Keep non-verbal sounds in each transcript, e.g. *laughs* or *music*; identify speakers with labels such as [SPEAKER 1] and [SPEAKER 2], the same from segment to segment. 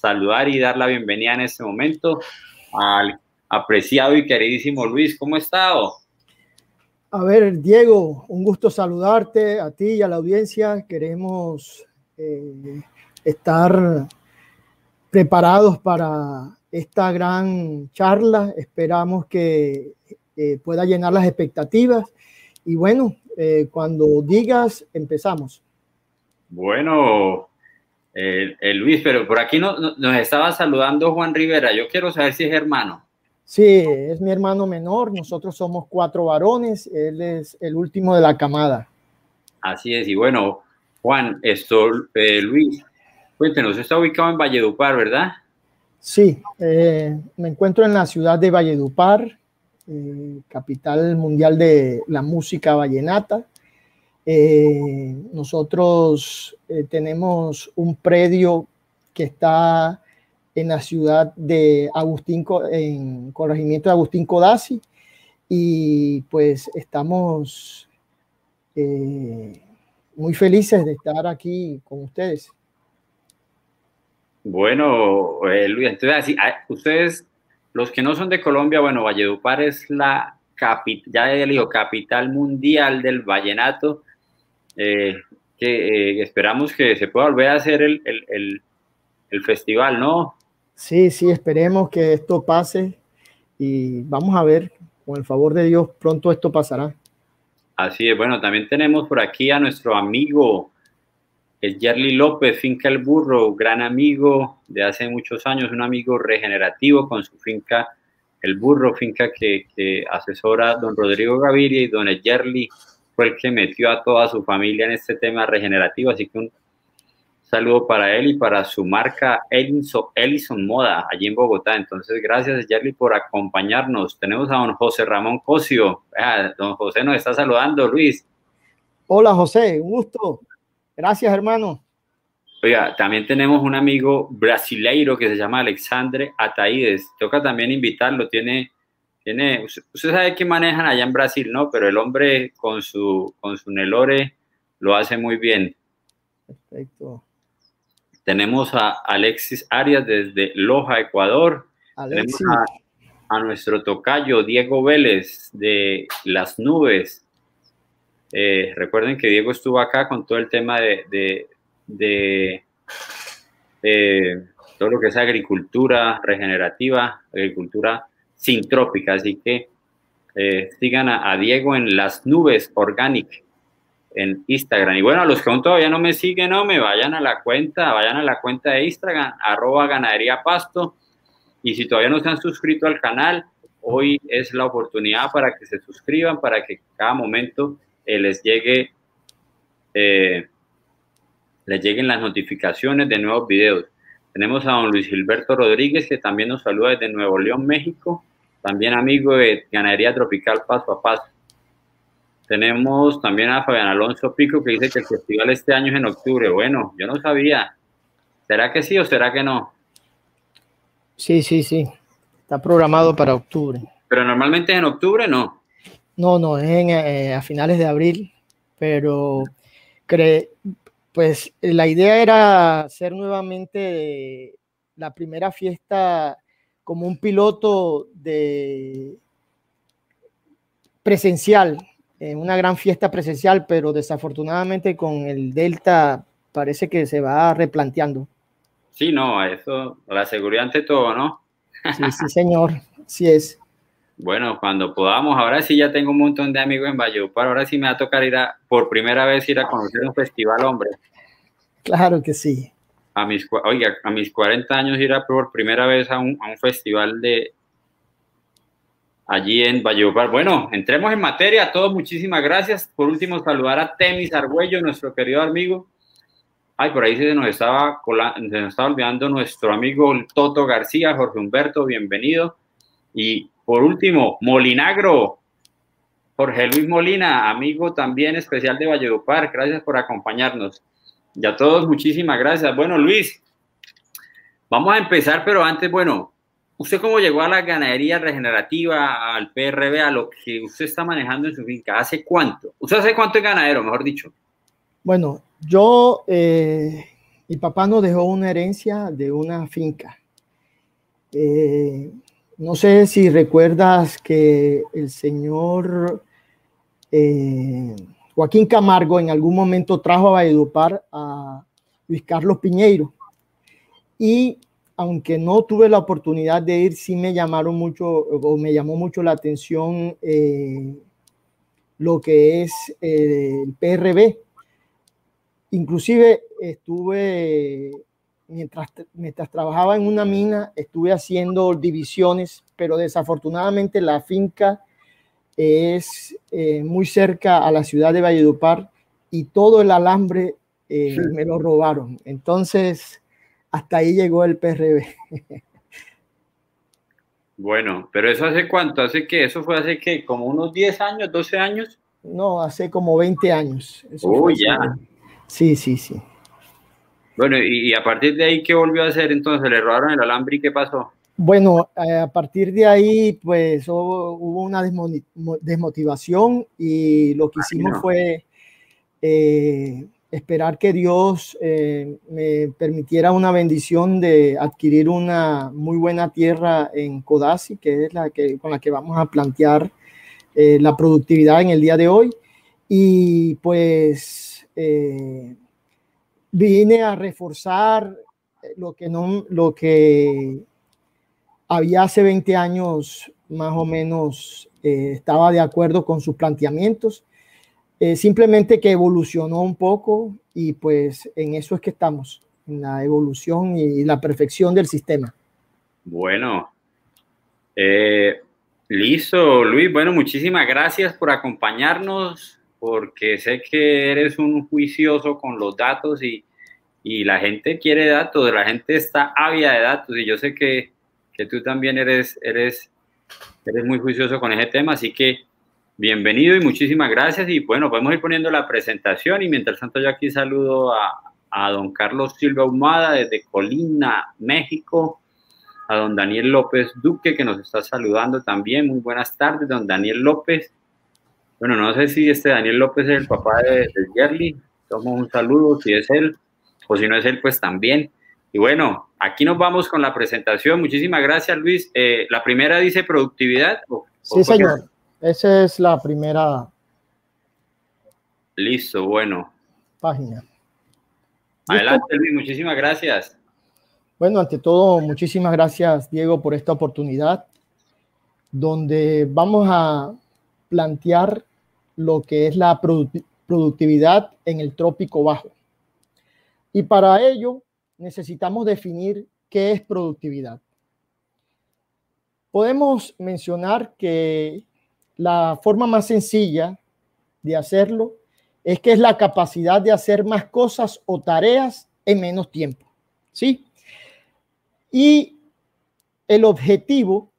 [SPEAKER 1] saludar y dar la bienvenida en este momento al apreciado y queridísimo Luis. ¿Cómo ha estado?
[SPEAKER 2] A ver, Diego, un gusto saludarte a ti y a la audiencia. Queremos eh, estar preparados para esta gran charla. Esperamos que eh, pueda llenar las expectativas. Y bueno, eh, cuando digas, empezamos.
[SPEAKER 1] Bueno, eh, Luis, pero por aquí nos estaba saludando Juan Rivera. Yo quiero saber si es hermano.
[SPEAKER 2] Sí, es mi hermano menor. Nosotros somos cuatro varones. Él es el último de la camada.
[SPEAKER 1] Así es. Y bueno, Juan, esto, Luis, cuéntenos, está ubicado en Valledupar, ¿verdad?
[SPEAKER 2] Sí, eh, me encuentro en la ciudad de Valledupar, eh, capital mundial de la música vallenata. Eh, tenemos un predio que está en la ciudad de Agustín, en corregimiento de Agustín Codazzi, y pues estamos muy felices de estar aquí con ustedes.
[SPEAKER 1] Bueno, eh, Luis, entonces así, ah, ustedes, los que no son de Colombia, bueno, Valledupar es la capital, ya digo, capital mundial del vallenato, eh, que eh, esperamos que se pueda volver a hacer el, el, el, festival, ¿no?
[SPEAKER 2] Sí, sí, esperemos que esto pase y vamos a ver, con el favor de Dios, pronto esto pasará.
[SPEAKER 1] Así es, bueno, también tenemos por aquí a nuestro amigo es Yerly López, Finca El Burro, gran amigo de hace muchos años, un amigo regenerativo con su finca El Burro, finca que, asesora don Rodrigo Gaviria y don Yerly fue el que metió a toda su familia en este tema regenerativo, así que un saludo para él y para su marca Ellison, Moda, allí en Bogotá. Entonces, gracias Yerly por acompañarnos. Tenemos a don José Ramón Cosio. Ah, don José nos está saludando, Luis.
[SPEAKER 2] Hola José, un gusto. Gracias, hermano.
[SPEAKER 1] Oiga, también tenemos un amigo brasileiro que se llama Alexandre Ataides. Toca también invitarlo. Tiene, tiene, usted sabe que manejan allá en Brasil, ¿no? Pero el hombre con su, con su Nelore lo hace muy bien. Perfecto. Tenemos a Alexis Arias desde Loja, Ecuador. Tenemos a, a, nuestro tocayo Diego Vélez de Las Nubes. Eh, recuerden que Diego estuvo acá con todo el tema de, todo lo que es agricultura regenerativa, agricultura sintrópica. Así que eh, sigan a, Diego en las nubes organic en Instagram. Y bueno, a los que aún todavía no me siguen, no me vayan a la cuenta, vayan a la cuenta de Instagram, arroba ganadería pasto. Y si todavía no se han suscrito al canal, hoy es la oportunidad para que se suscriban, para que cada momento eh, les llegue eh, les lleguen las notificaciones de nuevos videos. Tenemos a don Luis Gilberto Rodríguez, que también nos saluda desde Nuevo León, México, también amigo de Ganadería Tropical Paso a Paso. Tenemos también a Fabián Alonso Pico, que dice que el festival este año es en octubre. Bueno, yo no sabía. ¿Será que sí o será que no?
[SPEAKER 2] Sí, sí, sí. Está programado para octubre.
[SPEAKER 1] Pero normalmente es en octubre, ¿no?
[SPEAKER 2] No, no, es eh, a finales de abril, pero pues la idea era hacer nuevamente la primera fiesta como un piloto de presencial, una gran fiesta presencial, pero desafortunadamente con el Delta parece que se va replanteando.
[SPEAKER 1] Sí, no, eso, la seguridad ante todo, ¿no?
[SPEAKER 2] Sí, sí, señor, sí es.
[SPEAKER 1] Bueno, cuando podamos, ahora sí ya tengo un montón de amigos en Valledupar, ahora sí me va a tocar ir a, por primera vez ir a conocer un festival, hombre.
[SPEAKER 2] Claro que sí.
[SPEAKER 1] A mis, oiga, a mis 40 años ir a por primera vez a un, a un festival de allí en Valledupar. Bueno, entremos en materia. A todos, muchísimas gracias. Por último, saludar a Temis Argüello, nuestro querido amigo. Ay, por ahí se nos estaba, se nos estaba olvidando nuestro amigo Toto García, Jorge Humberto, bienvenido. Y por último, Molinagro, Jorge Luis Molina, amigo también especial de Valledupar, gracias por acompañarnos. Y a todos, muchísimas gracias. Bueno, Luis, vamos a empezar, pero antes, bueno, ¿usted cómo llegó a la ganadería regenerativa, al PRB, a lo que usted está manejando en su finca? ¿Hace cuánto? ¿Usted hace cuánto es ganadero, mejor dicho?
[SPEAKER 2] Bueno, yo eh, mi papá nos dejó una herencia de una finca. Eh, no sé si recuerdas que el señor eh, Joaquín Camargo en algún momento trajo a Valledupar a Luis Carlos Piñeiro. Y aunque no tuve la oportunidad de ir, sí me llamaron mucho o me llamó mucho la atención eh, lo que es el PRB. Inclusive estuve, mientras, mientras trabajaba en una mina, estuve haciendo divisiones, pero desafortunadamente la finca es eh, muy cerca a la ciudad de Valledupar y todo el alambre eh, me lo robaron. Entonces, hasta ahí llegó el PRB.
[SPEAKER 1] Bueno, pero eso hace cuánto? ¿Hace qué? ¿Eso fue hace qué? ¿Como unos 10 años, 12 años?
[SPEAKER 2] No, hace como 20 años.
[SPEAKER 1] oh, ya.
[SPEAKER 2] Sí, sí, sí.
[SPEAKER 1] Bueno, y, a partir de ahí, ¿qué volvió a hacer entonces? ¿Le robaron el alambre y qué pasó?
[SPEAKER 2] Bueno, eh, a partir de ahí, pues hubo una desmotivación y lo que hicimos fue eh, esperar que Dios eh, me permitiera una bendición de adquirir una muy buena tierra en Codazzi, que es la que, con la que vamos a plantear la productividad en el día de hoy. Y pues vine a reforzar lo que no, lo que había hace 20 años más o menos eh, estaba de acuerdo con sus planteamientos, eh, simplemente que evolucionó un poco y pues en eso es que estamos, en la evolución y la perfección del sistema.
[SPEAKER 1] Bueno, eh, listo, Luis. Bueno, muchísimas gracias por acompañarnos, porque sé que eres un juicioso con los datos y, y la gente quiere datos, la gente está ávida de datos y yo sé que que tú también eres, eres, eres muy juicioso con ese tema, así que bienvenido y muchísimas gracias. Y bueno, podemos ir poniendo la presentación y mientras tanto yo aquí saludo a, a don Carlos Silva Humada desde Colina, México, a don Daniel López Duque que nos está saludando también. Muy buenas tardes, don Daniel López. Bueno, no sé si este Daniel López es el papá de, de Yerly. Tomo un saludo si es él, o si no es él, pues también. Y bueno, aquí nos vamos con la presentación. Muchísimas gracias, Luis. Eh, la primera dice productividad.
[SPEAKER 2] sí, señor. Esa es la primera.
[SPEAKER 1] Listo, bueno.
[SPEAKER 2] Página.
[SPEAKER 1] Adelante, Luis. Muchísimas gracias.
[SPEAKER 2] Bueno, ante todo, muchísimas gracias, Diego, por esta oportunidad, donde vamos a plantear lo que es la productividad en el trópico bajo. Y para ello necesitamos definir qué es productividad. Podemos mencionar que la forma más sencilla de hacerlo es que es la capacidad de hacer más cosas o tareas en menos tiempo. ¿Sí? Y el objetivo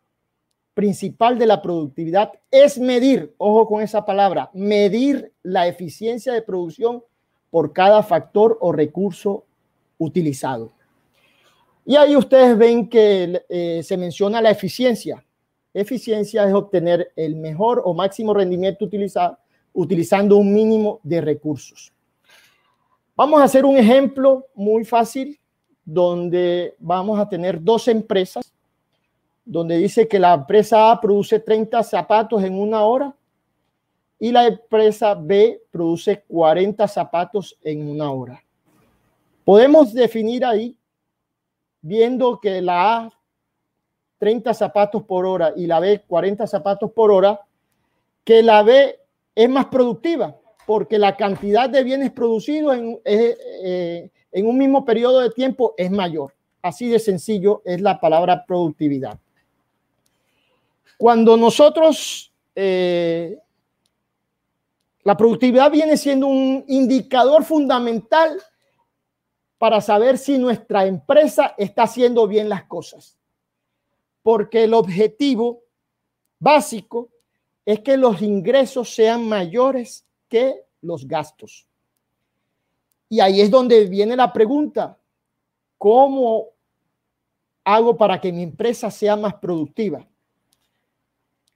[SPEAKER 2] principal de la productividad es medir, ojo con esa palabra, medir la eficiencia de producción por cada factor o recurso utilizado. Y ahí ustedes ven que eh, se menciona la eficiencia. Eficiencia es obtener el mejor o máximo rendimiento utilizado, utilizando un mínimo de recursos. Vamos a hacer un ejemplo muy fácil donde vamos a tener dos empresas, donde dice que la empresa A produce 30 zapatos en una hora y la empresa B produce 40 zapatos en una hora. Podemos definir ahí, viendo que la A 30 zapatos por hora y la B 40 zapatos por hora, que la B es más productiva porque la cantidad de bienes producidos en, eh, en un mismo periodo de tiempo es mayor. Así de sencillo es la palabra productividad. Cuando nosotros, eh, la productividad viene siendo un indicador fundamental para saber si nuestra empresa está haciendo bien las cosas. Porque el objetivo básico es que los ingresos sean mayores que los gastos. Y ahí es donde viene la pregunta, ¿cómo hago para que mi empresa sea más productiva?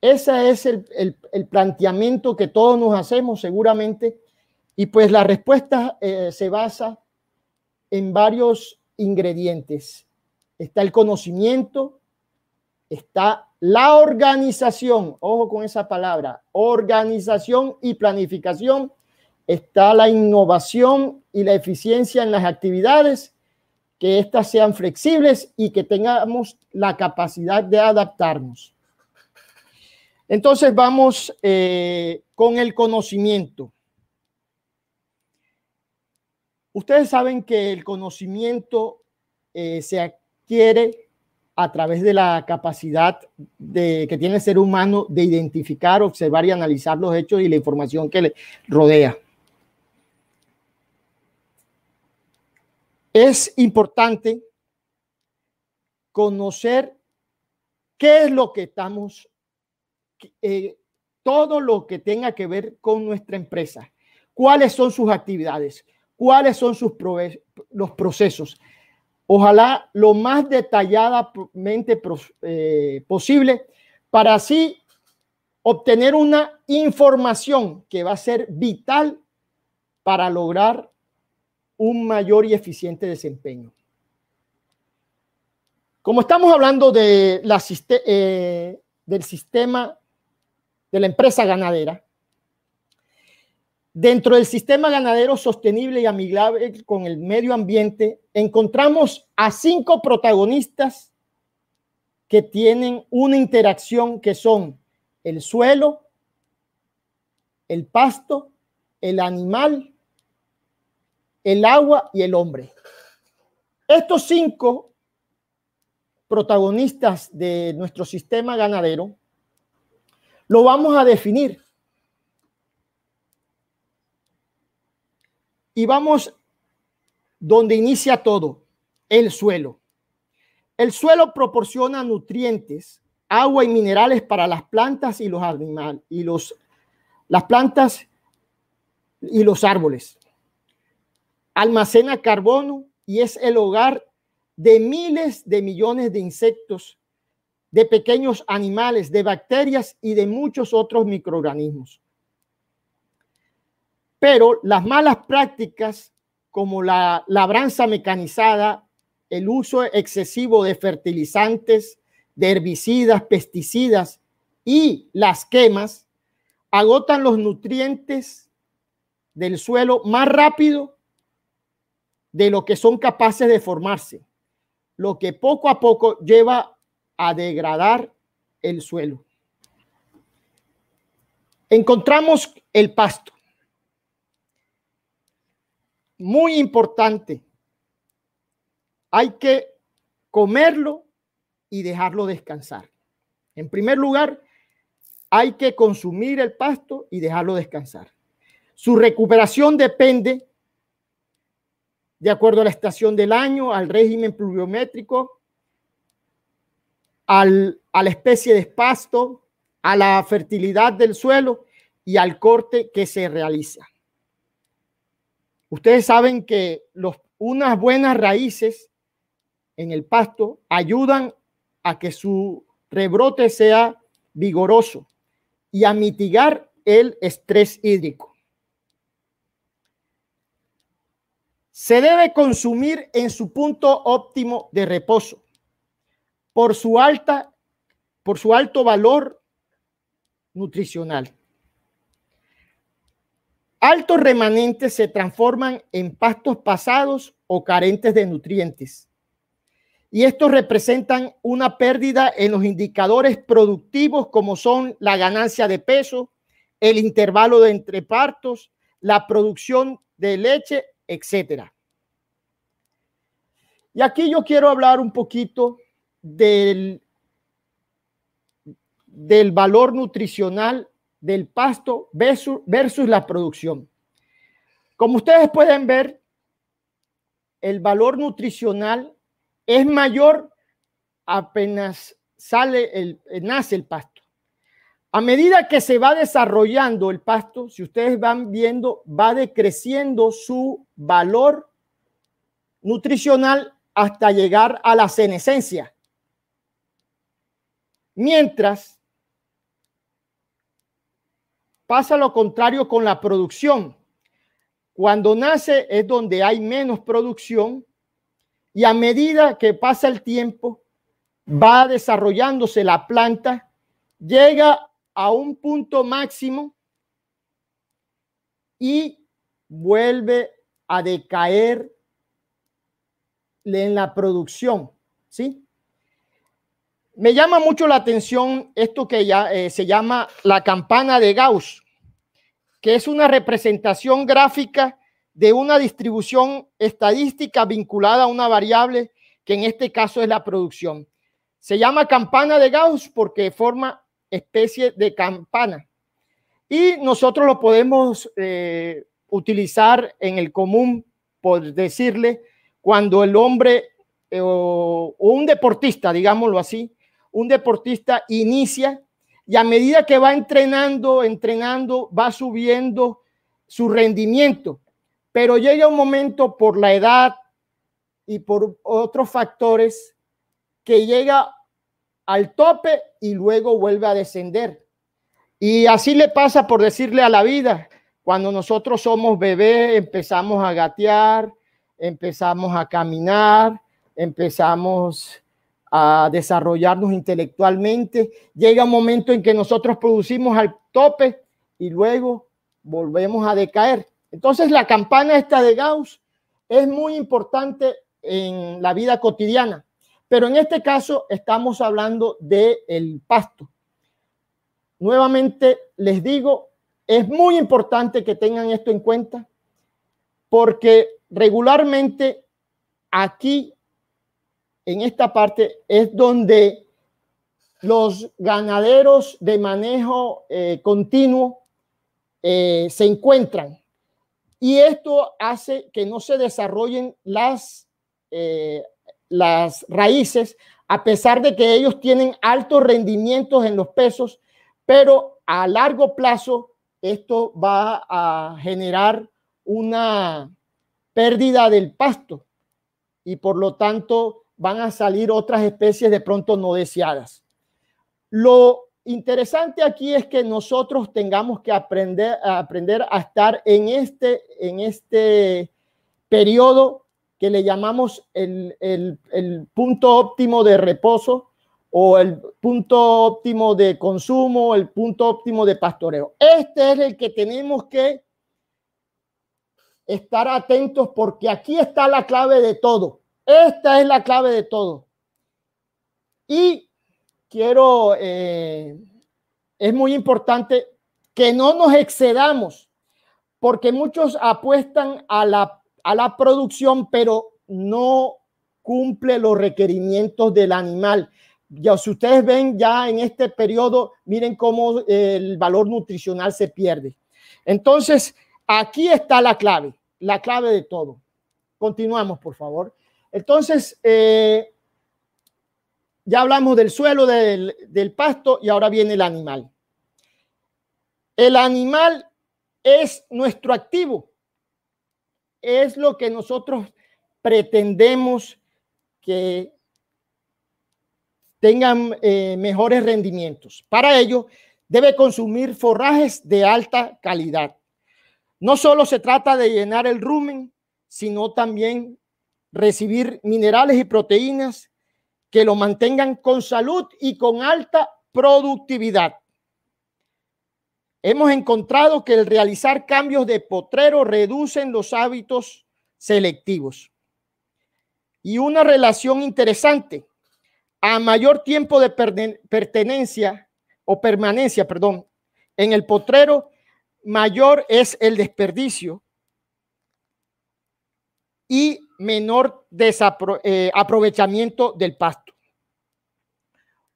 [SPEAKER 2] Ese es el, planteamiento que todos nos hacemos seguramente y pues la respuesta eh, se basa en varios ingredientes. Está el conocimiento, está la organización, ojo con esa palabra, organización y planificación, está la innovación y la eficiencia en las actividades, que éstas sean flexibles y que tengamos la capacidad de adaptarnos. Entonces vamos eh, con el conocimiento. Ustedes saben que el conocimiento eh, se adquiere a través de la capacidad que tiene el ser humano de identificar, observar y analizar los hechos y la información que le rodea. Es importante conocer qué es lo que estamos, eh, todo lo que tenga que ver con nuestra empresa, cuáles son sus actividades, cuáles son sus los procesos. Ojalá lo más detalladamente eh, posible para así obtener una información que va a ser vital para lograr un mayor y eficiente desempeño. Como estamos hablando de la, eh, del sistema de la empresa ganadera, Dentro del sistema ganadero sostenible y amigable con el medio ambiente, encontramos a cinco protagonistas que tienen una interacción que son el suelo, el pasto, el animal, el agua y el hombre. Estos cinco protagonistas de nuestro sistema ganadero lo vamos a definir Y vamos donde inicia todo, el suelo. El suelo proporciona nutrientes, agua y minerales para las plantas y los animales y los las plantas y los árboles. Almacena carbono y es el hogar de miles de millones de insectos, de pequeños animales, de bacterias y de muchos otros microorganismos. Pero las malas prácticas como la labranza mecanizada, el uso excesivo de fertilizantes, de herbicidas, pesticidas y las quemas agotan los nutrientes del suelo más rápido de lo que son capaces de formarse, lo que poco a poco lleva a degradar el suelo. Encontramos el pasto muy importante. Hay que comerlo y dejarlo descansar. En primer lugar, hay que consumir el pasto y dejarlo descansar. Su recuperación depende de acuerdo a la estación del año, al régimen pluviométrico, al, a la especie de pasto, a la fertilidad del suelo y al corte que se realiza. Ustedes saben que unas buenas raíces en el pasto ayudan a que su rebrote sea vigoroso y a mitigar el estrés hídrico. Se debe consumir en su punto óptimo de reposo por su alta por su alto valor nutricional. Altos remanentes se transforman en pastos pasados o carentes de nutrientes. Y estos representan una pérdida en los indicadores productivos como son la ganancia de peso, el intervalo de entrepartos, la producción de leche, etcétera. Y aquí yo quiero hablar un poquito del, del valor nutricional del pasto versus, la producción. Como ustedes pueden ver, el valor nutricional es mayor apenas sale el, nace el pasto. A medida que se va desarrollando el pasto, si ustedes van viendo, va decreciendo su valor nutricional hasta llegar a la senescencia. Mientras Pasa lo contrario con la producción. Cuando nace es donde hay menos producción y a medida que pasa el tiempo va desarrollándose la planta, llega a un punto máximo y vuelve a decaer en la producción, ¿sí? Me llama mucho la atención esto que ya eh, se llama la campana de Gauss, que es una representación gráfica de una distribución estadística vinculada a una variable que en este caso es la producción. Se llama campana de Gauss porque forma especie de campana. Y nosotros lo podemos eh, utilizar en el común, por decirle, cuando el hombre eh, o, un deportista, digámoslo así, un deportista inicia y a medida que va entrenando, entrenando, va subiendo su rendimiento. Pero llega un momento por la edad y por otros factores que llega al tope y luego vuelve a descender. Y así le pasa por decirle a la vida. Cuando nosotros somos bebés, empezamos a gatear, empezamos a caminar, empezamos a desarrollarnos intelectualmente. Llega un momento en que nosotros producimos al tope y luego volvemos a decaer. Entonces la campana esta de Gauss es muy importante en la vida cotidiana, pero en este caso estamos hablando del el pasto. Nuevamente les digo, es muy importante que tengan esto en cuenta porque regularmente aquí en esta parte es donde los ganaderos de manejo eh, continuo eh, se encuentran. Y esto hace que no se desarrollen las, eh, las raíces, a pesar de que ellos tienen altos rendimientos en los pesos, pero a largo plazo esto va a generar una pérdida del pasto y por lo tanto van a salir otras especies de pronto no deseadas. Lo interesante aquí es que nosotros tengamos que aprender a, aprender a estar en este, en este periodo que le llamamos el, el punto óptimo de reposo o el punto óptimo de consumo, el punto óptimo de pastoreo. Este es el que tenemos que estar atentos porque aquí está la clave de todo. Esta es la clave de todo. Y quiero, eh, es muy importante que no nos excedamos, porque muchos apuestan a la, a la producción, pero no cumple los requerimientos del animal. Ya si ustedes ven ya en este periodo, miren cómo el valor nutricional se pierde. Entonces, aquí está la clave, la clave de todo. Continuamos, por favor. Entonces, eh, ya hablamos del suelo, del, pasto y ahora viene el animal. El animal es nuestro activo. Es lo que nosotros pretendemos que tengan eh, mejores rendimientos. Para ello, debe consumir forrajes de alta calidad. No solo se trata de llenar el rumen, sino también recibir minerales y proteínas que lo mantengan con salud y con alta productividad. Hemos encontrado que el realizar cambios de potrero reducen los hábitos selectivos. Y una relación interesante, a mayor tiempo de pertenencia o permanencia, perdón, en el potrero, mayor es el desperdicio y menor eh, aprovechamiento del pasto.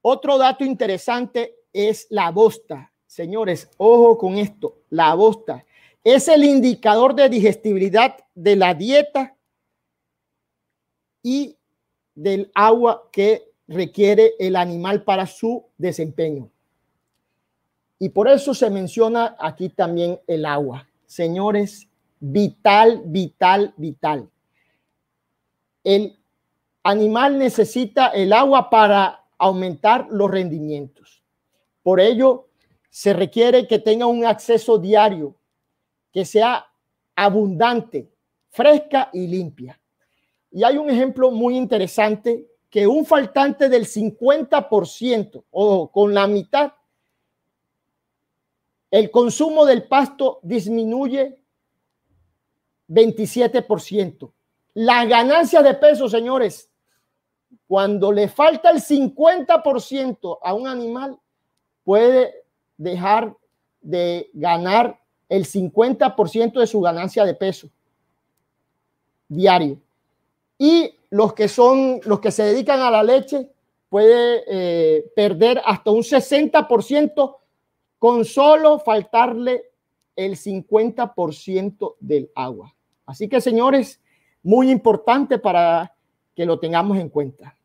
[SPEAKER 2] Otro dato interesante es la bosta. Señores, ojo con esto. La bosta es el indicador de digestibilidad de la dieta y del agua que requiere el animal para su desempeño. Y por eso se menciona aquí también el agua. Señores, vital, vital, vital el animal necesita el agua para aumentar los rendimientos. Por ello, se requiere que tenga un acceso diario, que sea abundante, fresca y limpia. Y hay un ejemplo muy interesante que un faltante del 50% o con la mitad, el consumo del pasto disminuye 27%. La ganancia de peso, señores, cuando le falta el 50% a un animal, puede dejar de ganar el 50% de su ganancia de peso diario. Y los que son, los que se dedican a la leche, puede eh, perder hasta un 60% con solo faltarle el 50% del agua. Así que, señores, muy importante para que lo tengamos en cuenta.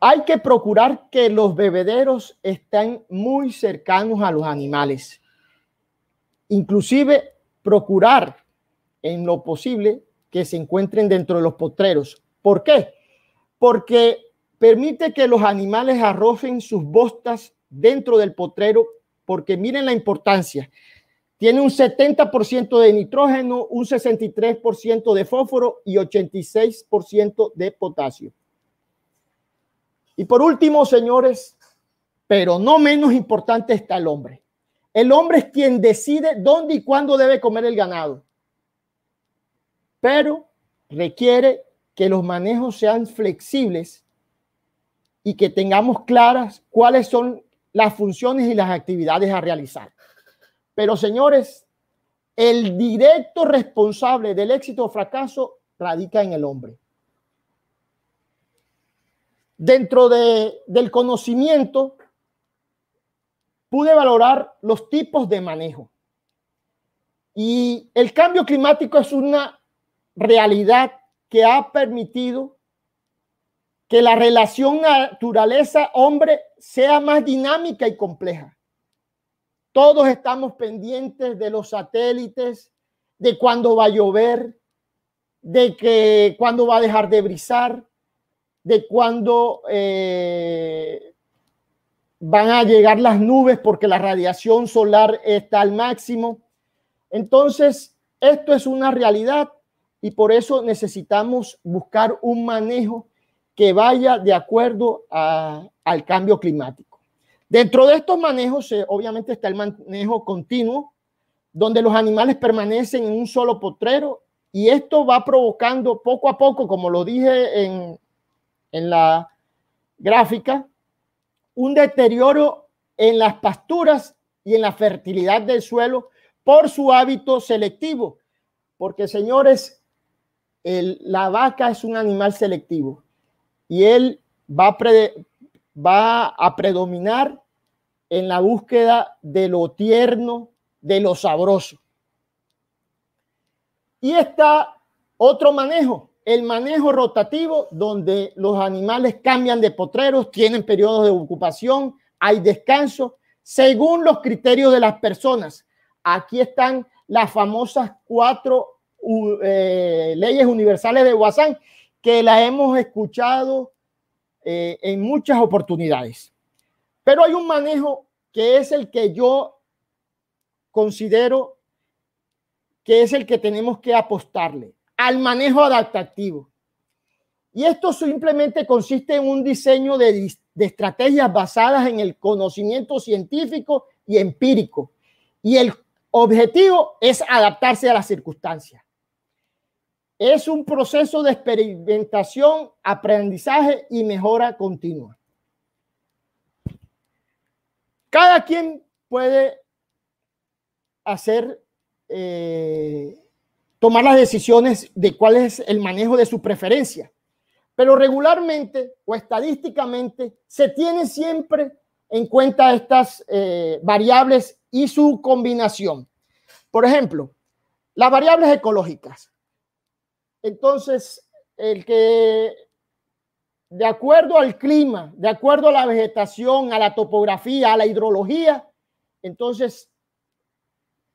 [SPEAKER 2] Hay que procurar que los bebederos estén muy cercanos a los animales. Inclusive procurar en lo posible que se encuentren dentro de los potreros. ¿Por qué? Porque permite que los animales arrojen sus bostas dentro del potrero, porque miren la importancia. Tiene un 70% de nitrógeno, un 63% de fósforo y 86% de potasio. Y por último, señores, pero no menos importante está el hombre. El hombre es quien decide dónde y cuándo debe comer el ganado. Pero requiere que los manejos sean flexibles y que tengamos claras cuáles son las funciones y las actividades a realizar. Pero señores, el directo responsable del éxito o fracaso radica en el hombre. Dentro de, del conocimiento, pude valorar los tipos de manejo. Y el cambio climático es una realidad que ha permitido que la relación naturaleza-hombre sea más dinámica y compleja. Todos estamos pendientes de los satélites, de cuándo va a llover, de que cuándo va a dejar de brisar, de cuándo eh, van a llegar las nubes porque la radiación solar está al máximo. Entonces, esto es una realidad y por eso necesitamos buscar un manejo que vaya de acuerdo al cambio climático. Dentro de estos manejos, eh, obviamente está el manejo continuo, donde los animales permanecen en un solo potrero y esto va provocando poco a poco, como lo dije en, en la gráfica, un deterioro en las pasturas y en la fertilidad del suelo por su hábito selectivo. Porque, señores, la vaca es un animal selectivo y él va va a predominar en la búsqueda de lo tierno, de lo sabroso. Y está otro manejo, el manejo rotativo, donde los animales cambian de potreros, tienen periodos de ocupación, hay descanso, según los criterios de las personas. Aquí están las famosas cuatro eh, leyes universales de Guasán, que la hemos escuchado eh, en muchas oportunidades. Pero hay un manejo que es el que yo considero que es el que tenemos que apostarle al manejo adaptativo. Y esto simplemente consiste en un diseño de, de, estrategias basadas en el conocimiento científico y empírico. Y el objetivo es adaptarse a las circunstancias. Es un proceso de experimentación, aprendizaje y mejora continua. Cada quien puede hacer eh, tomar las decisiones de cuál es el manejo de su preferencia. Pero regularmente o estadísticamente se tienen siempre en cuenta estas eh, variables y su combinación. Por ejemplo, las variables ecológicas. Entonces, el que de acuerdo al clima, de acuerdo a la vegetación, a la topografía, a la hidrología, entonces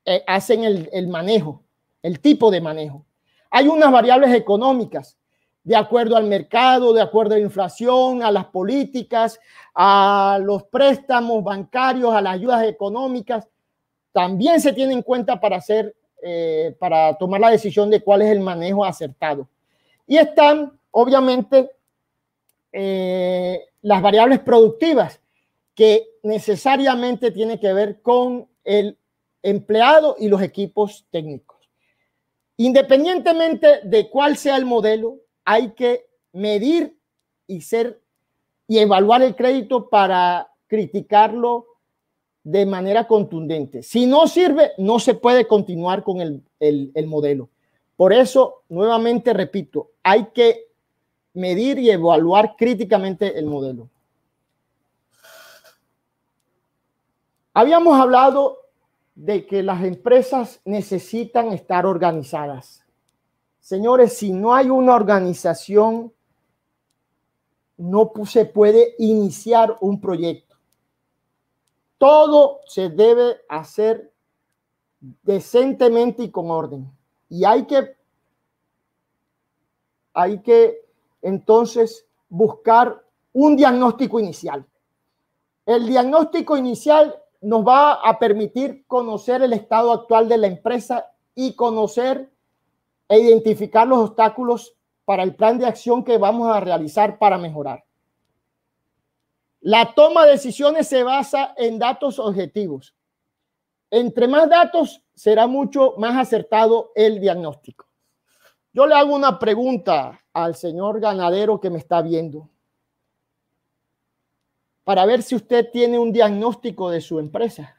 [SPEAKER 2] eh, hacen el, manejo el tipo de manejo. Hay unas variables económicas de acuerdo al mercado, de acuerdo a la inflación, a las políticas, a los préstamos bancarios, a las ayudas económicas. también se tiene en cuenta para hacer, eh, para tomar la decisión de cuál es el manejo acertado. Y están, obviamente, eh, las variables productivas, que necesariamente tiene que ver con el empleado y los equipos técnicos. Independientemente de cuál sea el modelo, hay que medir y ser y evaluar el crédito para criticarlo de manera contundente. Si no sirve, no se puede continuar con el, el modelo. Por eso, nuevamente repito, hay que medir y evaluar críticamente el modelo. Habíamos hablado de que las empresas necesitan estar organizadas. Señores, si no hay una organización, no se puede iniciar un proyecto. Todo se debe hacer decentemente y con orden. Y hay que, hay que entonces buscar un diagnóstico inicial. El diagnóstico inicial nos va a permitir conocer el estado actual de la empresa y conocer e identificar los obstáculos para el plan de acción que vamos a realizar para mejorar. La toma de decisiones se basa en datos objetivos. Entre más datos, será mucho más acertado el diagnóstico. Yo le hago una pregunta al señor ganadero que me está viendo para ver si usted tiene un diagnóstico de su empresa,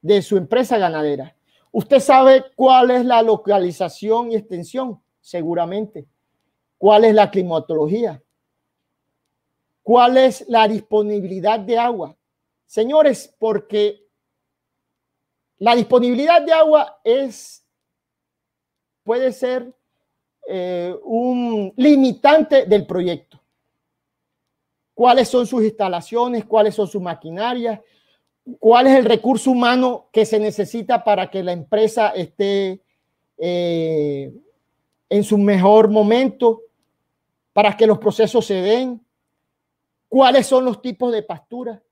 [SPEAKER 2] de su empresa ganadera. Usted sabe cuál es la localización y extensión, seguramente. ¿Cuál es la climatología? ¿Cuál es la disponibilidad de agua? Señores, porque la disponibilidad de agua es, puede ser eh, un limitante del proyecto. ¿Cuáles son sus instalaciones? ¿Cuáles son sus maquinarias? cuál es el recurso humano que se necesita para que la empresa esté eh, en su mejor momento, para que los procesos se den, cuáles son los tipos de pastura.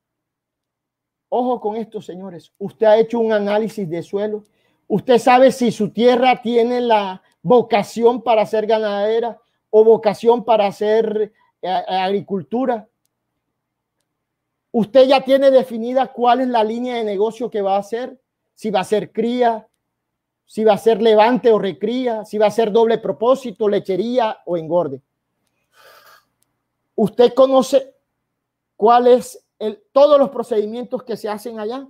[SPEAKER 2] Ojo con esto, señores. Usted ha hecho un análisis de suelo. Usted sabe si su tierra tiene la vocación para ser ganadera o vocación para hacer eh, agricultura. Usted ya tiene definida cuál es la línea de negocio que va a hacer, si va a ser cría, si va a ser levante o recría, si va a ser doble propósito, lechería o engorde. Usted conoce cuál es el, todos los procedimientos que se hacen allá,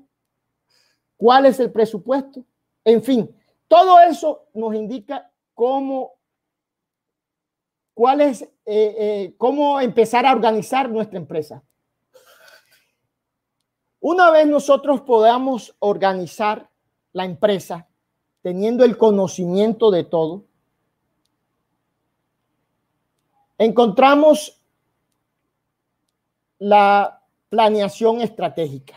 [SPEAKER 2] cuál es el presupuesto, en fin, todo eso nos indica cómo, cuál eh, eh, cómo empezar a organizar nuestra empresa. Una vez nosotros podamos organizar la empresa teniendo el conocimiento de todo, encontramos la planeación estratégica.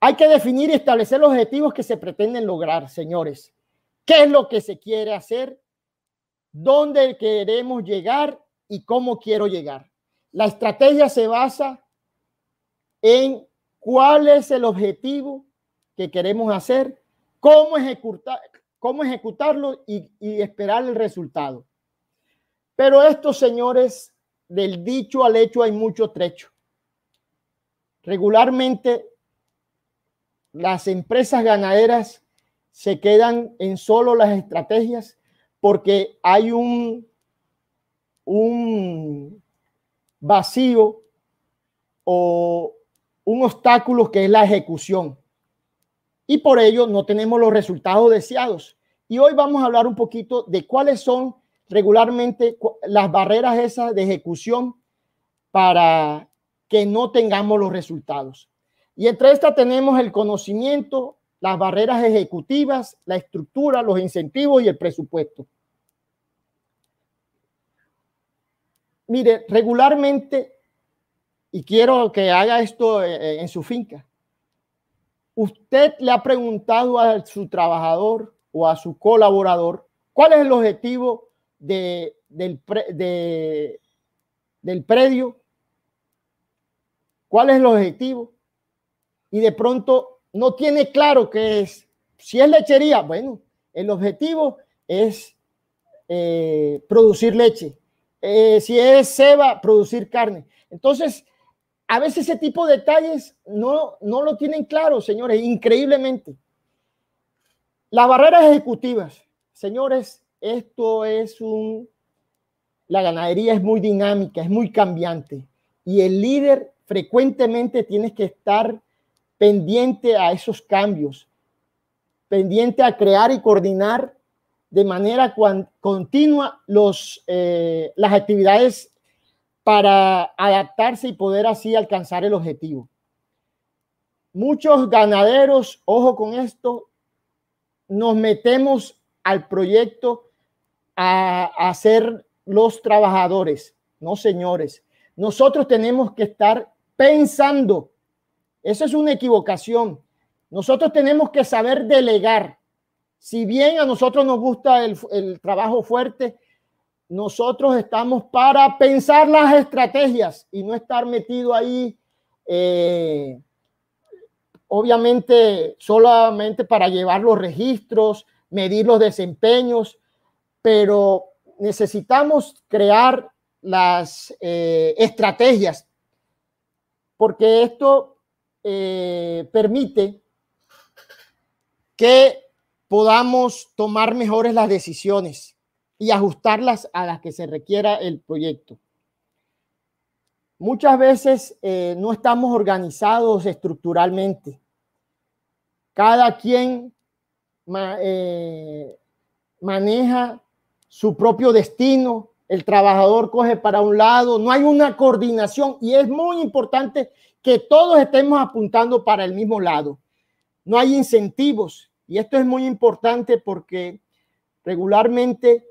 [SPEAKER 2] Hay que definir y establecer los objetivos que se pretenden lograr, señores. ¿Qué es lo que se quiere hacer? ¿Dónde queremos llegar? ¿Y cómo quiero llegar? La estrategia se basa en cuál es el objetivo que queremos hacer, cómo, ejecutar, cómo ejecutarlo y, y esperar el resultado. Pero estos señores, del dicho al hecho hay mucho trecho. Regularmente las empresas ganaderas se quedan en solo las estrategias porque hay un, un vacío o un obstáculo que es la ejecución. Y por ello no tenemos los resultados deseados. Y hoy vamos a hablar un poquito de cuáles son regularmente las barreras esas de ejecución para que no tengamos los resultados. Y entre estas tenemos el conocimiento, las barreras ejecutivas, la estructura, los incentivos y el presupuesto. Mire, regularmente y quiero que haga esto eh, eh, en su finca. Usted le ha preguntado a su trabajador o a su colaborador cuál es el objetivo de, del, del predio, cuál es el objetivo. Y de pronto no tiene claro qué es. Si es lechería, bueno, el objetivo es eh, producir leche. Eh, si es ceba, producir carne. Entonces, a veces ese tipo de detalles no, no lo tienen claro, señores, increíblemente. Las barreras ejecutivas, señores, esto es un, la ganadería es muy dinámica, es muy cambiante y el líder frecuentemente tiene que estar pendiente a esos cambios, pendiente a crear y coordinar de manera continua eh, las actividades para adaptarse y poder así alcanzar el objetivo. Muchos ganaderos, ojo con esto, nos metemos al proyecto a, a ser los trabajadores, no señores. Nosotros tenemos que estar pensando. Esa es una equivocación. Nosotros tenemos que saber delegar. Si bien a nosotros nos gusta el, trabajo fuerte, nosotros estamos para pensar las estrategias y no estar metido ahí, eh, obviamente solamente para llevar los registros, medir los desempeños, pero necesitamos crear las eh, estrategias, porque esto eh, permite que podamos tomar mejores las decisiones y ajustarlas a las que se requiera el proyecto. Muchas veces eh, no estamos organizados estructuralmente. Cada quien maneja su propio destino, el trabajador coge para un lado, no hay una coordinación y es muy importante que todos estemos apuntando para el mismo lado. No hay incentivos y esto es muy importante porque regularmente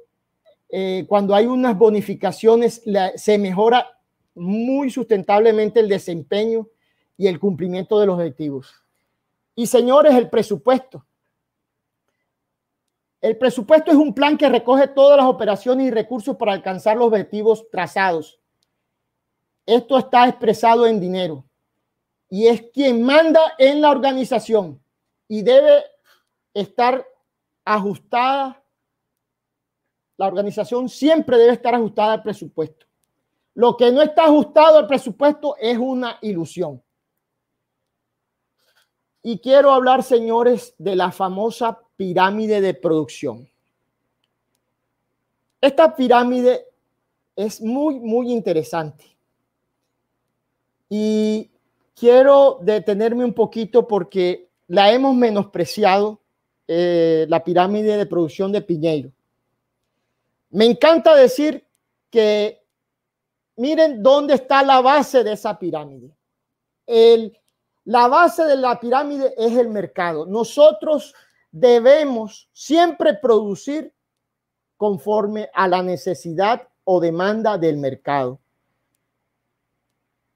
[SPEAKER 2] eh, cuando hay unas bonificaciones se mejora muy sustentablemente el desempeño y el cumplimiento de los objetivos. Y señores, el presupuesto. El presupuesto es un plan que recoge todas las operaciones y recursos para alcanzar los objetivos trazados. Esto está expresado en dinero y es quien manda en la organización y debe estar ajustada. La organización siempre debe estar ajustada al presupuesto. Lo que no está ajustado al presupuesto es una ilusión. Y quiero hablar, señores, de la famosa pirámide de producción. Esta pirámide es muy, muy interesante. Y quiero detenerme un poquito porque la hemos menospreciado, eh, la pirámide de producción de Piñeiro. Me encanta decir que miren dónde está la base de esa pirámide. La base de la pirámide es el mercado. Nosotros debemos siempre producir conforme a la necesidad o demanda del mercado.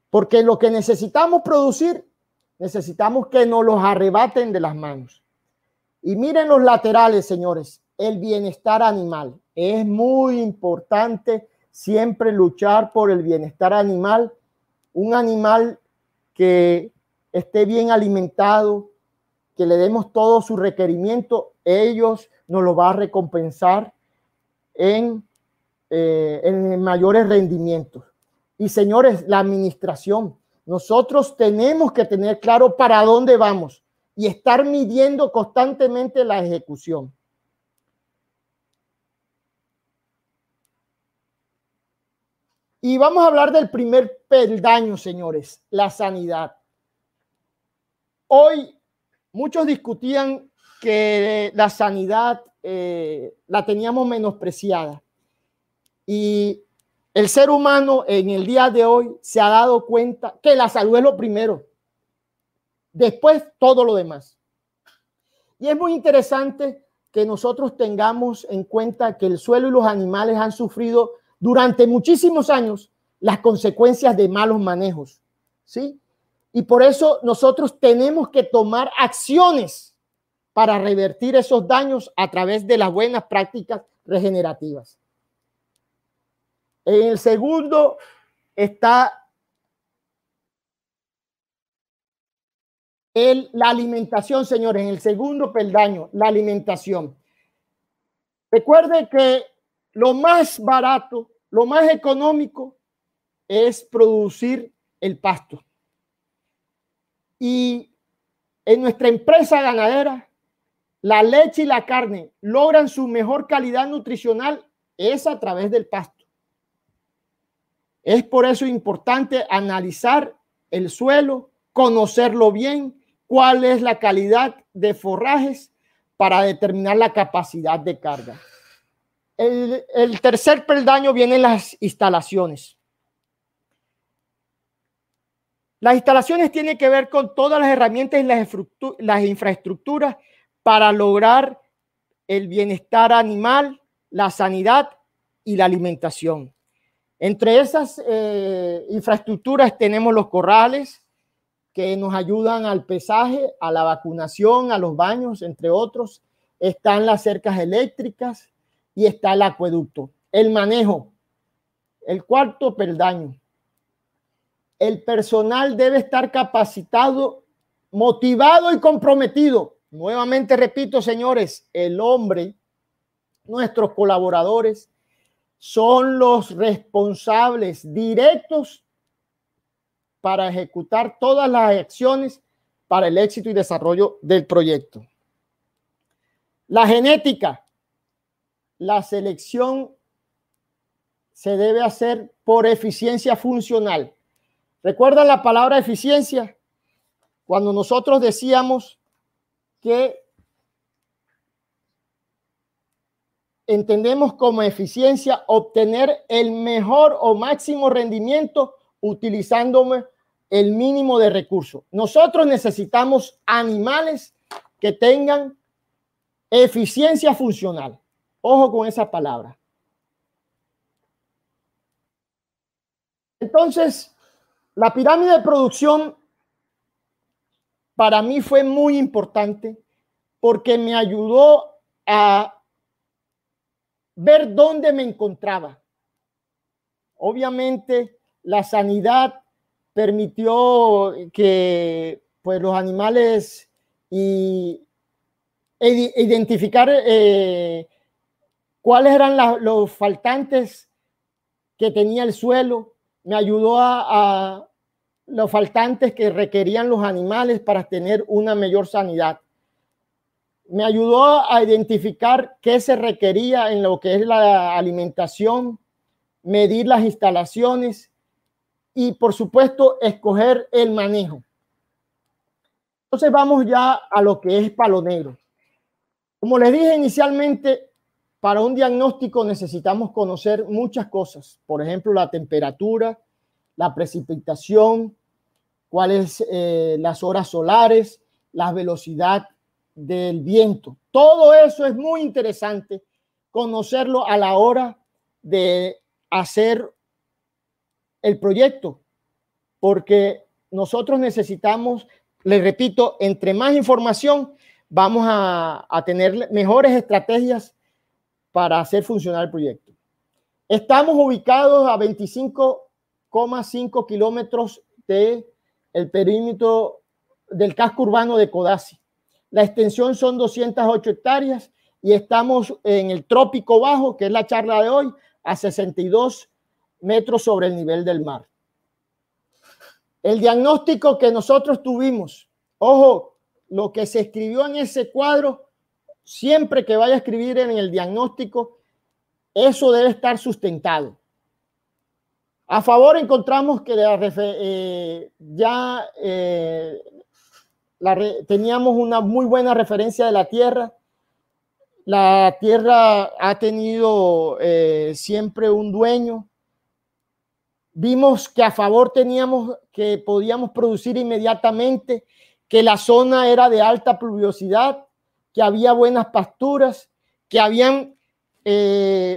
[SPEAKER 2] Porque lo que necesitamos producir, necesitamos que nos los arrebaten de las manos. Y miren los laterales, señores, el bienestar animal. Es muy importante siempre luchar por el bienestar animal. Un animal que esté bien alimentado, que le demos todo su requerimiento, ellos nos lo va a recompensar en, eh, en mayores rendimientos. Y señores, la administración, nosotros tenemos que tener claro para dónde vamos y estar midiendo constantemente la ejecución. Y vamos a hablar del primer peldaño, señores, la sanidad. Hoy Muchos discutían que la sanidad eh, la teníamos menospreciada. Y el ser humano en el día de hoy se ha dado cuenta que la salud es lo primero. Después todo lo demás. Y es muy interesante que nosotros tengamos en cuenta que el suelo y los animales han sufrido durante muchísimos años las consecuencias de malos manejos. ¿Sí? Y por eso nosotros tenemos que tomar acciones para revertir esos daños a través de las buenas prácticas regenerativas. En el segundo está El, la alimentación, señores, en el segundo peldaño, la alimentación. Recuerde que lo más barato, lo más económico es producir el pasto. Y en nuestra empresa ganadera, la leche y la carne logran su mejor calidad nutricional es a través del pasto. Es por eso importante analizar el suelo, conocerlo bien, cuál es la calidad de forrajes para determinar la capacidad de carga. El, tercer peldaño vienen las instalaciones. Las instalaciones tienen que ver con todas las herramientas y las, infraestructuras para lograr el bienestar animal, la sanidad y la alimentación. Entre esas eh, infraestructuras tenemos los corrales que nos ayudan al pesaje, a la vacunación, a los baños, entre otros. Están las cercas eléctricas y está el acueducto. El manejo, el cuarto peldaño el personal debe estar capacitado, motivado y comprometido. Nuevamente repito, señores, el hombre, nuestros colaboradores, son los responsables directos para ejecutar todas las acciones para el éxito y desarrollo del proyecto. La genética, la selección se debe hacer por eficiencia funcional. ¿Recuerdan la palabra eficiencia? Cuando nosotros decíamos que entendemos como eficiencia obtener el mejor o máximo rendimiento utilizando el mínimo de recursos. Nosotros necesitamos animales que tengan eficiencia funcional. Ojo con esa palabra. Entonces, la pirámide de producción para mí fue muy importante porque me ayudó a ver dónde me encontraba. Obviamente, la sanidad permitió que pues, los animales y identificar eh, cuáles eran los faltantes que tenía el suelo, me ayudó a, los faltantes que requerían los animales para tener una mayor sanidad. Me ayudó a identificar qué se requería en lo que es la alimentación, medir las instalaciones y, por supuesto, escoger el manejo. Entonces vamos ya a lo que es palo negro. Como les dije inicialmente, para un diagnóstico necesitamos conocer muchas cosas, por ejemplo, la temperatura, la precipitación, cuáles eh, las horas solares, la velocidad del viento. Todo eso es muy interesante conocerlo a la hora de hacer el proyecto, porque nosotros necesitamos, les repito, entre más información, vamos a, tener mejores estrategias para hacer funcionar el proyecto. Estamos ubicados a 25,5 kilómetros de el perímetro del casco urbano de Codazzi. La extensión son 208 hectáreas y estamos en el trópico bajo, que es la charla de hoy, a 62 metros sobre el nivel del mar. El diagnóstico que nosotros tuvimos, ojo, lo que se escribió en ese cuadro, siempre que vaya a escribir en el diagnóstico, eso debe estar sustentado. A favor encontramos que eh, ya eh, teníamos una muy buena referencia de la Tierra. La Tierra ha tenido eh, siempre un dueño. Vimos que a favor teníamos que podíamos producir inmediatamente, que la zona era de alta pluviosidad, que había buenas pasturas, que habían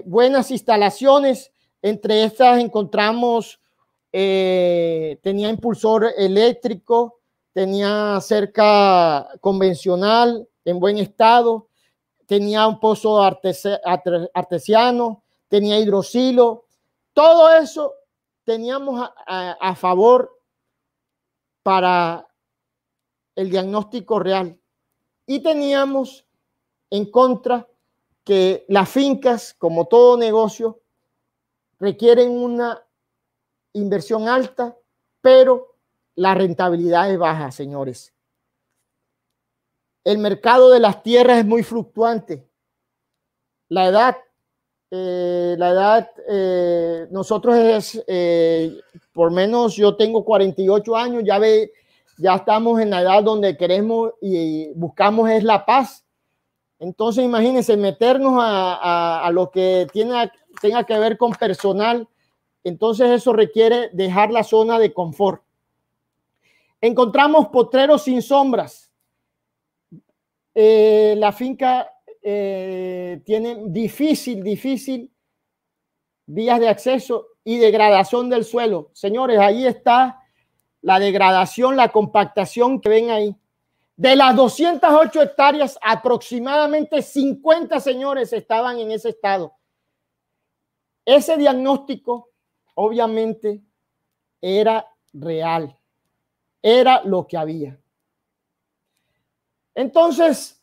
[SPEAKER 2] buenas instalaciones entre estas encontramos, eh, tenía impulsor eléctrico, tenía cerca convencional en buen estado, tenía un pozo artesiano, tenía hidrosilo, todo eso teníamos a, favor para el diagnóstico real. Y teníamos en contra que las fincas, como todo negocio, requieren una inversión alta, pero la rentabilidad es baja, señores. El mercado de las tierras es muy fluctuante. La edad, eh, la edad, eh, nosotros es, eh, por menos yo tengo 48 años, ya ve, ya estamos en la edad donde queremos y buscamos es la paz. Entonces, imagínense meternos a, lo que tiene, tenga que ver con personal. Entonces, eso requiere dejar la zona de confort. Encontramos potreros sin sombras. Eh, la finca eh, tiene difícil, difícil vías de acceso y degradación del suelo. Señores, ahí está la degradación, la compactación que ven ahí. De las 208 hectáreas, aproximadamente 50 señores estaban en ese estado. Ese diagnóstico, obviamente, era real. Era lo que había. Entonces,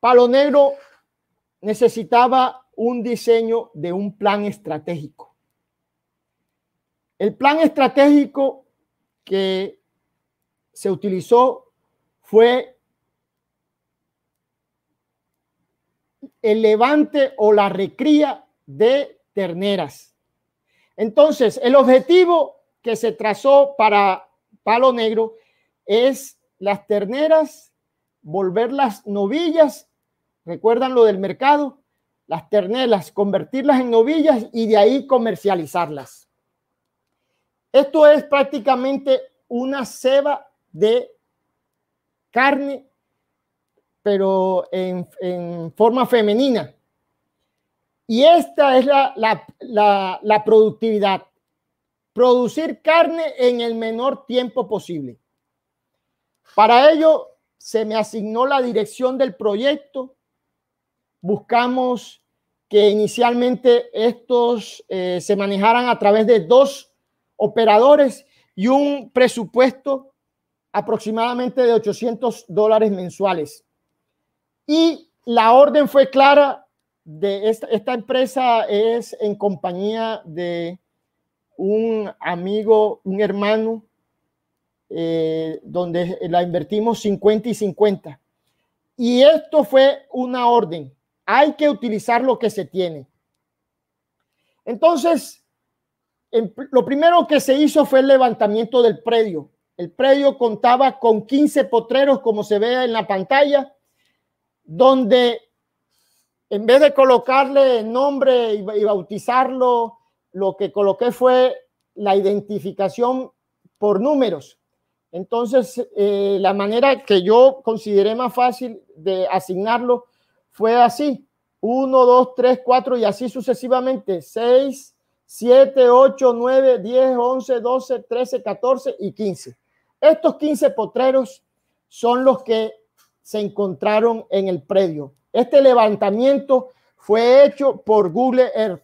[SPEAKER 2] Palo Negro necesitaba un diseño de un plan estratégico. El plan estratégico que se utilizó fue el levante o la recría de terneras. Entonces, el objetivo que se trazó para Palo Negro es las terneras, volverlas novillas, recuerdan lo del mercado, las terneras, convertirlas en novillas y de ahí comercializarlas. Esto es prácticamente una ceba de carne, pero en, forma femenina. Y esta es la, la, la productividad. Producir carne en el menor tiempo posible. Para ello se me asignó la dirección del proyecto. Buscamos que inicialmente estos eh, se manejaran a través de dos operadores y un presupuesto aproximadamente de 800 dólares mensuales. Y la orden fue clara de esta, esta empresa es en compañía de un amigo, un hermano eh, donde la invertimos 50 y 50. Y esto fue una orden. Hay que utilizar lo que se tiene. Entonces, lo primero que se hizo fue el levantamiento del predio. El predio contaba con 15 potreros, como se ve en la pantalla, donde en vez de colocarle nombre y bautizarlo, lo que coloqué fue la identificación por números. Entonces, eh, la manera que yo consideré más fácil de asignarlo fue así. 1, 2, 3, 4 y así sucesivamente. 6, 7, 8, 9, 10, 11, 12, 13, 14 y 15. Estos 15 potreros son los que se encontraron en el predio. Este levantamiento fue hecho por Google Earth.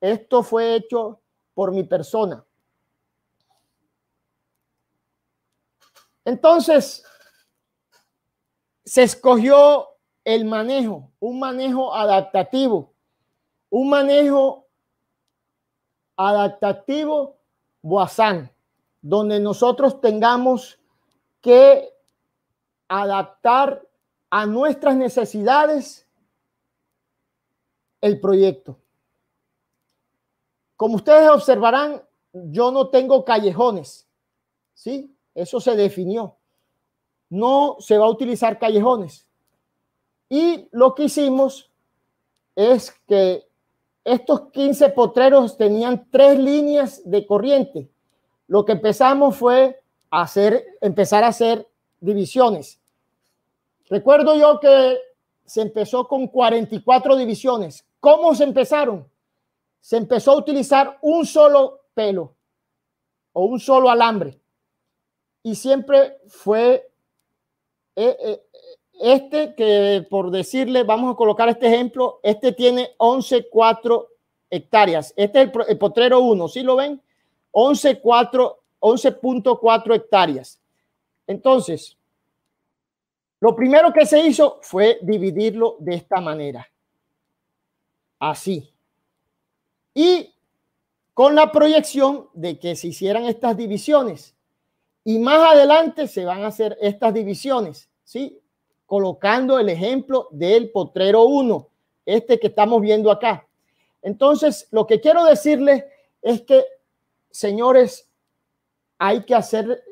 [SPEAKER 2] Esto fue hecho por mi persona. Entonces, se escogió el manejo, un manejo adaptativo, un manejo adaptativo Boazán, donde nosotros tengamos que adaptar a nuestras necesidades el proyecto. Como ustedes observarán, yo no tengo callejones, ¿sí? Eso se definió. No se va a utilizar callejones. Y lo que hicimos es que estos 15 potreros tenían tres líneas de corriente. Lo que empezamos fue hacer, empezar a hacer divisiones. Recuerdo yo que se empezó con 44 divisiones. ¿Cómo se empezaron? Se empezó a utilizar un solo pelo o un solo alambre y siempre fue eh, eh, este que, por decirle, vamos a colocar este ejemplo, este tiene 11.4 hectáreas. Este es el, potrero 1, ¿sí lo ven? 11.4 11.4 hectáreas. Entonces, lo primero que se hizo fue dividirlo de esta manera. Así. Y con la proyección de que se hicieran estas divisiones. Y más adelante se van a hacer estas divisiones, ¿sí? Colocando el ejemplo del potrero 1, este que estamos viendo acá. Entonces, lo que quiero decirles es que, señores, hay que hacer,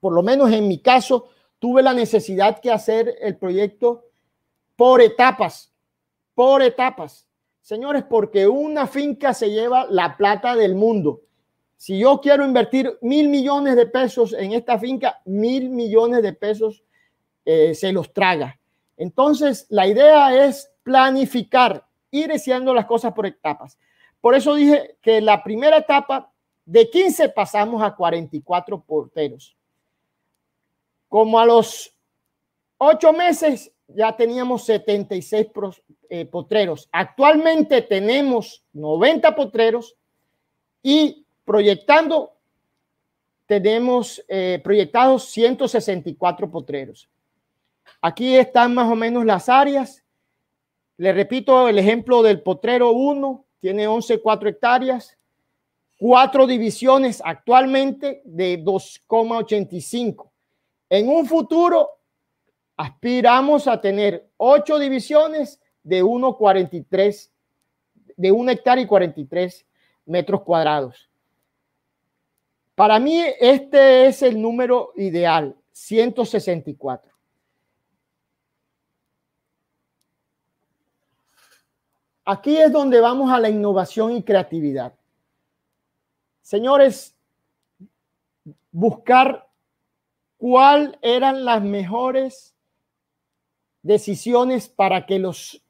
[SPEAKER 2] por lo menos en mi caso, tuve la necesidad que hacer el proyecto por etapas, por etapas. Señores, porque una finca se lleva la plata del mundo. Si yo quiero invertir mil millones de pesos en esta finca, mil millones de pesos eh, se los traga. Entonces, la idea es planificar, ir haciendo las cosas por etapas. Por eso dije que la primera etapa de 15 pasamos a 44 porteros. Como a los ocho meses ya teníamos 76 eh, potreros. Actualmente tenemos 90 potreros y proyectando tenemos eh, proyectados 164 potreros. Aquí están más o menos las áreas. Le repito el ejemplo del potrero 1, tiene 11,4 hectáreas, cuatro divisiones actualmente de 2,85. En un futuro aspiramos a tener ocho divisiones de 1,43, de 1 hectárea y 43 metros cuadrados. Para mí este es el número ideal, 164. Aquí es donde vamos a la innovación y creatividad. Señores, buscar cuál eran las mejores decisiones para que los,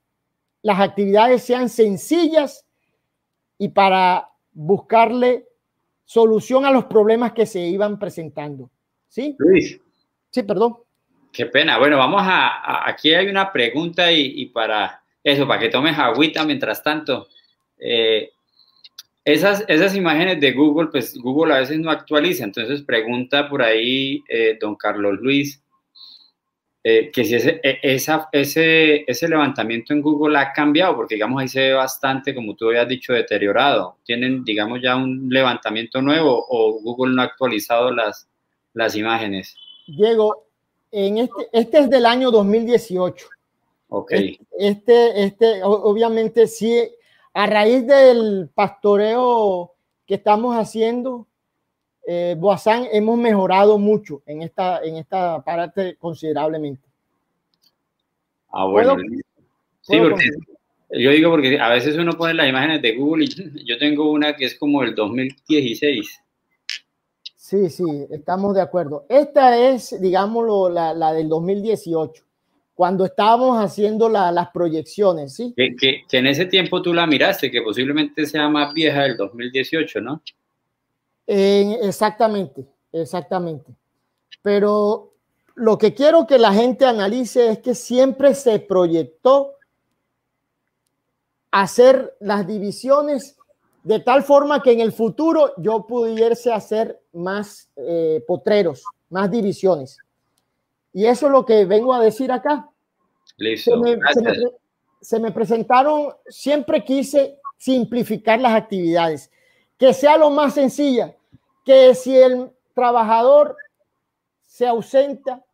[SPEAKER 2] las actividades sean sencillas y para buscarle solución a los problemas que se iban presentando. ¿Sí?
[SPEAKER 1] Luis.
[SPEAKER 2] Sí, perdón.
[SPEAKER 1] Qué pena. Bueno, vamos a, aquí hay una pregunta y, para eso, para que tomes agüita mientras tanto. Eh, esas, esas imágenes de Google, pues Google a veces no actualiza, entonces pregunta por ahí eh, don Carlos Luis, eh, que si ese, e, esa, ese, ese levantamiento en Google ha cambiado, porque digamos ahí se ve bastante, como tú habías dicho, deteriorado. ¿Tienen, digamos, ya un levantamiento nuevo o Google no ha actualizado las, las imágenes?
[SPEAKER 2] Diego, en este, este es del año 2018.
[SPEAKER 1] Ok.
[SPEAKER 2] Este, este, obviamente, sí, a raíz del pastoreo que estamos haciendo, eh, Boazán hemos mejorado mucho en esta, en esta parte considerablemente.
[SPEAKER 1] Ah, bueno. Sí, porque yo digo porque a veces uno pone las imágenes de Google y *laughs* yo tengo una que es como el 2016.
[SPEAKER 2] Sí, sí, estamos de acuerdo. Esta es, digámoslo, la, la del 2018, cuando estábamos haciendo las proyecciones, ¿sí?
[SPEAKER 1] Que, que, que, en ese tiempo tú la miraste, que posiblemente sea más vieja del 2018, ¿no?
[SPEAKER 2] Exactamente, exactamente. Pero lo que quiero que la gente analice es que siempre se proyectó hacer las divisiones de tal forma que en el futuro yo pudiese hacer más eh, potreros, más divisiones. Y eso es lo que vengo a decir acá.
[SPEAKER 1] Listo.
[SPEAKER 2] se me presentaron, siempre quise simplificar las actividades, que sea lo más sencilla que si el trabajador se ausenta,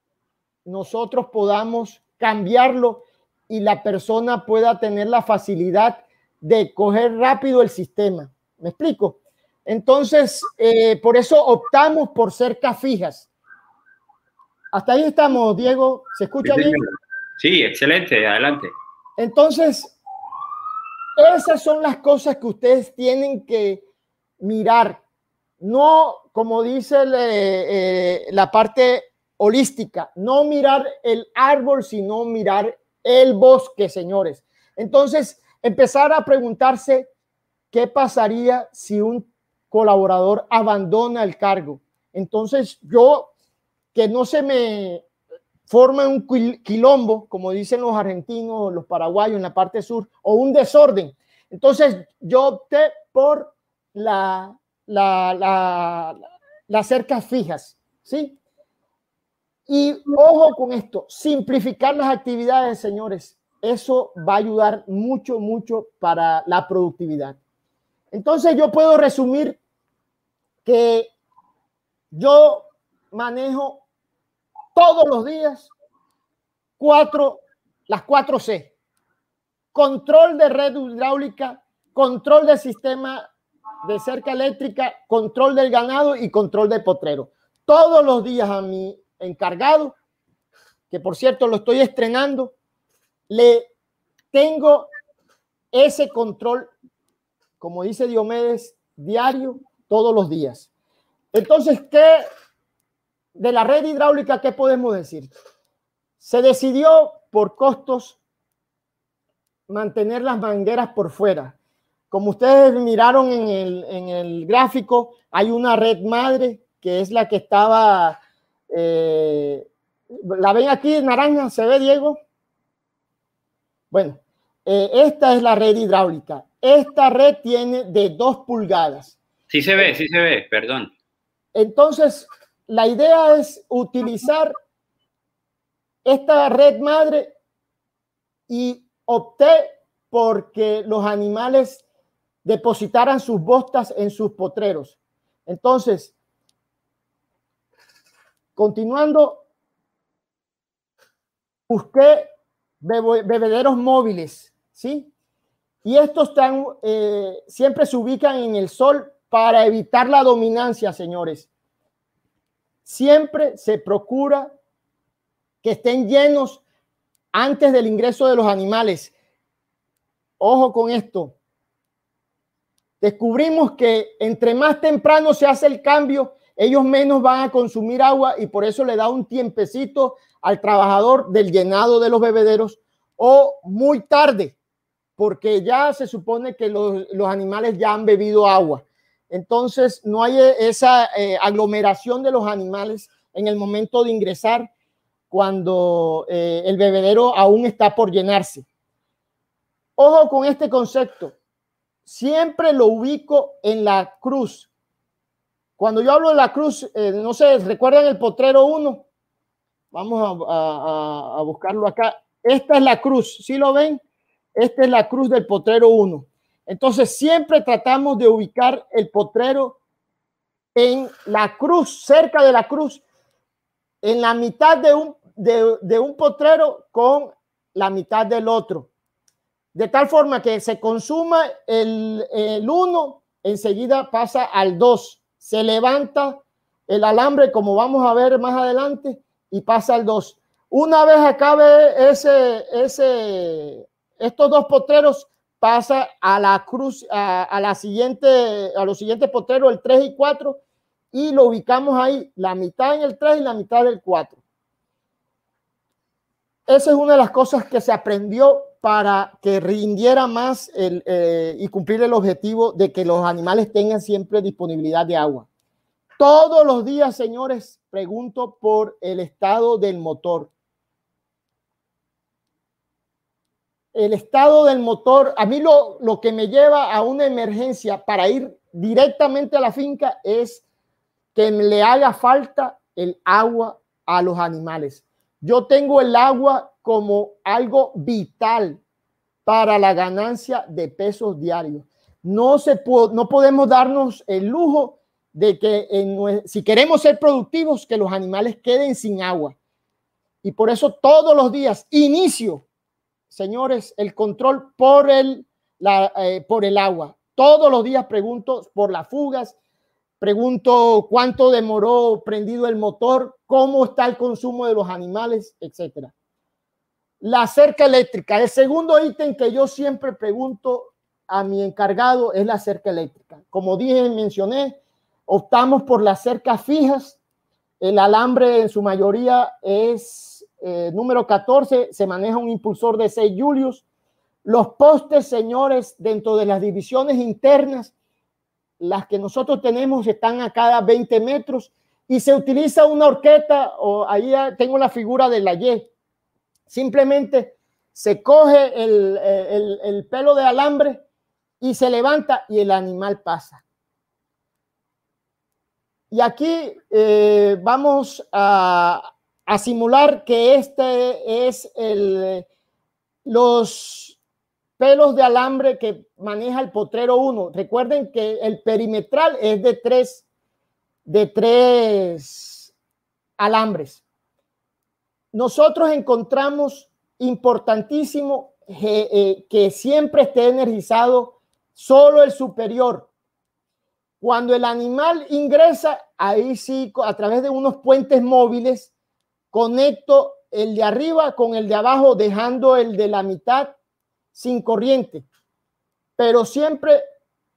[SPEAKER 2] nosotros podamos cambiarlo y la persona pueda tener la facilidad de coger rápido el sistema. ¿Me explico? Entonces, eh, por eso optamos por cercas fijas. Hasta ahí estamos, Diego. ¿Se escucha bien?
[SPEAKER 1] Sí, excelente. Adelante.
[SPEAKER 2] Entonces, esas son las cosas que ustedes tienen que mirar no, como dice eh, la parte holística, no mirar el árbol, sino mirar el bosque, señores. Entonces, empezar a preguntarse qué pasaría si un colaborador abandona el cargo. Entonces, yo, que no se me forma un quilombo, como dicen los argentinos, los paraguayos en la parte sur, o un desorden. Entonces, yo opté por la la, las cercas fijas, ¿sí? Y ojo con esto, simplificar las actividades, señores, eso va a ayudar mucho, mucho para la productividad. Entonces yo puedo resumir que yo manejo todos los días cuatro, las cuatro C. Control de red hidráulica, control del sistema de cerca eléctrica, control del ganado y control del potrero. Todos los días a mi encargado, que por cierto lo estoy estrenando, le tengo ese control, como dice Diomedes, diario, todos los días. Entonces, ¿qué de la red hidráulica, qué podemos decir? Se decidió por costos mantener las mangueras por fuera. Como ustedes miraron en el, en el gráfico, hay una red madre que es la que estaba, eh, la ven aquí naranja, ¿se ve Diego? Bueno, eh, esta es la red hidráulica. Esta red tiene de dos pulgadas.
[SPEAKER 1] Sí se ve, sí se ve, perdón.
[SPEAKER 2] Entonces, la idea es utilizar esta red madre y opté porque los animales depositaran sus bostas en sus potreros. Entonces, continuando, busqué bebederos móviles, ¿sí? Y estos están, eh, siempre se ubican en el sol para evitar la dominancia, señores. Siempre se procura que estén llenos antes del ingreso de los animales. Ojo con esto. Descubrimos que entre más temprano se hace el cambio, ellos menos van a consumir agua y por eso le da un tiempecito al trabajador del llenado de los bebederos o muy tarde, porque ya se supone que los, animales ya han bebido agua. Entonces no hay esa eh, aglomeración de los animales en el momento de ingresar cuando eh, el bebedero aún está por llenarse. Ojo con este concepto. Siempre lo ubico en la cruz. Cuando yo hablo de la cruz, eh, no sé, ¿recuerdan el potrero 1? Vamos a, buscarlo acá. Esta es la cruz, ¿sí lo ven? Esta es la cruz del potrero 1. Entonces siempre tratamos de ubicar el potrero en la cruz, cerca de la cruz, en la mitad de un, de, un potrero con la mitad del otro. De tal forma que se consuma el, el 1, enseguida pasa al 2. Se levanta el alambre, como vamos a ver más adelante, y pasa al 2. Una vez acabe ese, ese, estos dos potreros, pasa a la cruz, a, la siguiente, a los siguientes potreros, el 3 y 4, y lo ubicamos ahí, la mitad en el 3 y la mitad del 4. Esa es una de las cosas que se aprendió para que rindiera más el, eh, y cumplir el objetivo de que los animales tengan siempre disponibilidad de agua. Todos los días, señores, pregunto por el estado del motor. El estado del motor, a mí lo, lo que me lleva a una emergencia para ir directamente a la finca es que le haga falta el agua a los animales. Yo tengo el agua como algo vital para la ganancia de pesos diarios. No, se no podemos darnos el lujo de que si queremos ser productivos, que los animales queden sin agua. Y por eso todos los días inicio, señores, el control por el, eh, por el agua. Todos los días pregunto por las fugas, pregunto cuánto demoró prendido el motor, cómo está el consumo de los animales, etcétera. La cerca eléctrica. El segundo ítem que yo siempre pregunto a mi encargado es la cerca eléctrica. Como dije, mencioné, Optamos por las cercas fijas. El alambre en su mayoría es eh, número 14. Se maneja un impulsor de 6 julios. Los postes, señores, dentro de las divisiones internas, las que nosotros tenemos están a cada 20 metros y se utiliza una horqueta o ahí tengo la figura de la Y. Simplemente se coge el, el pelo de alambre y se levanta y el animal pasa. Y aquí eh, vamos a, a simular que este es el, los pelos de alambre que maneja el potrero 1. Recuerden que el perimetral es de tres, de tres alambres. Nosotros encontramos importantísimo eh, que siempre esté energizado solo el superior. Cuando el animal ingresa, ahí sí, a través de unos puentes móviles, conecto el de arriba con el de abajo, dejando el de la mitad sin corriente. Pero siempre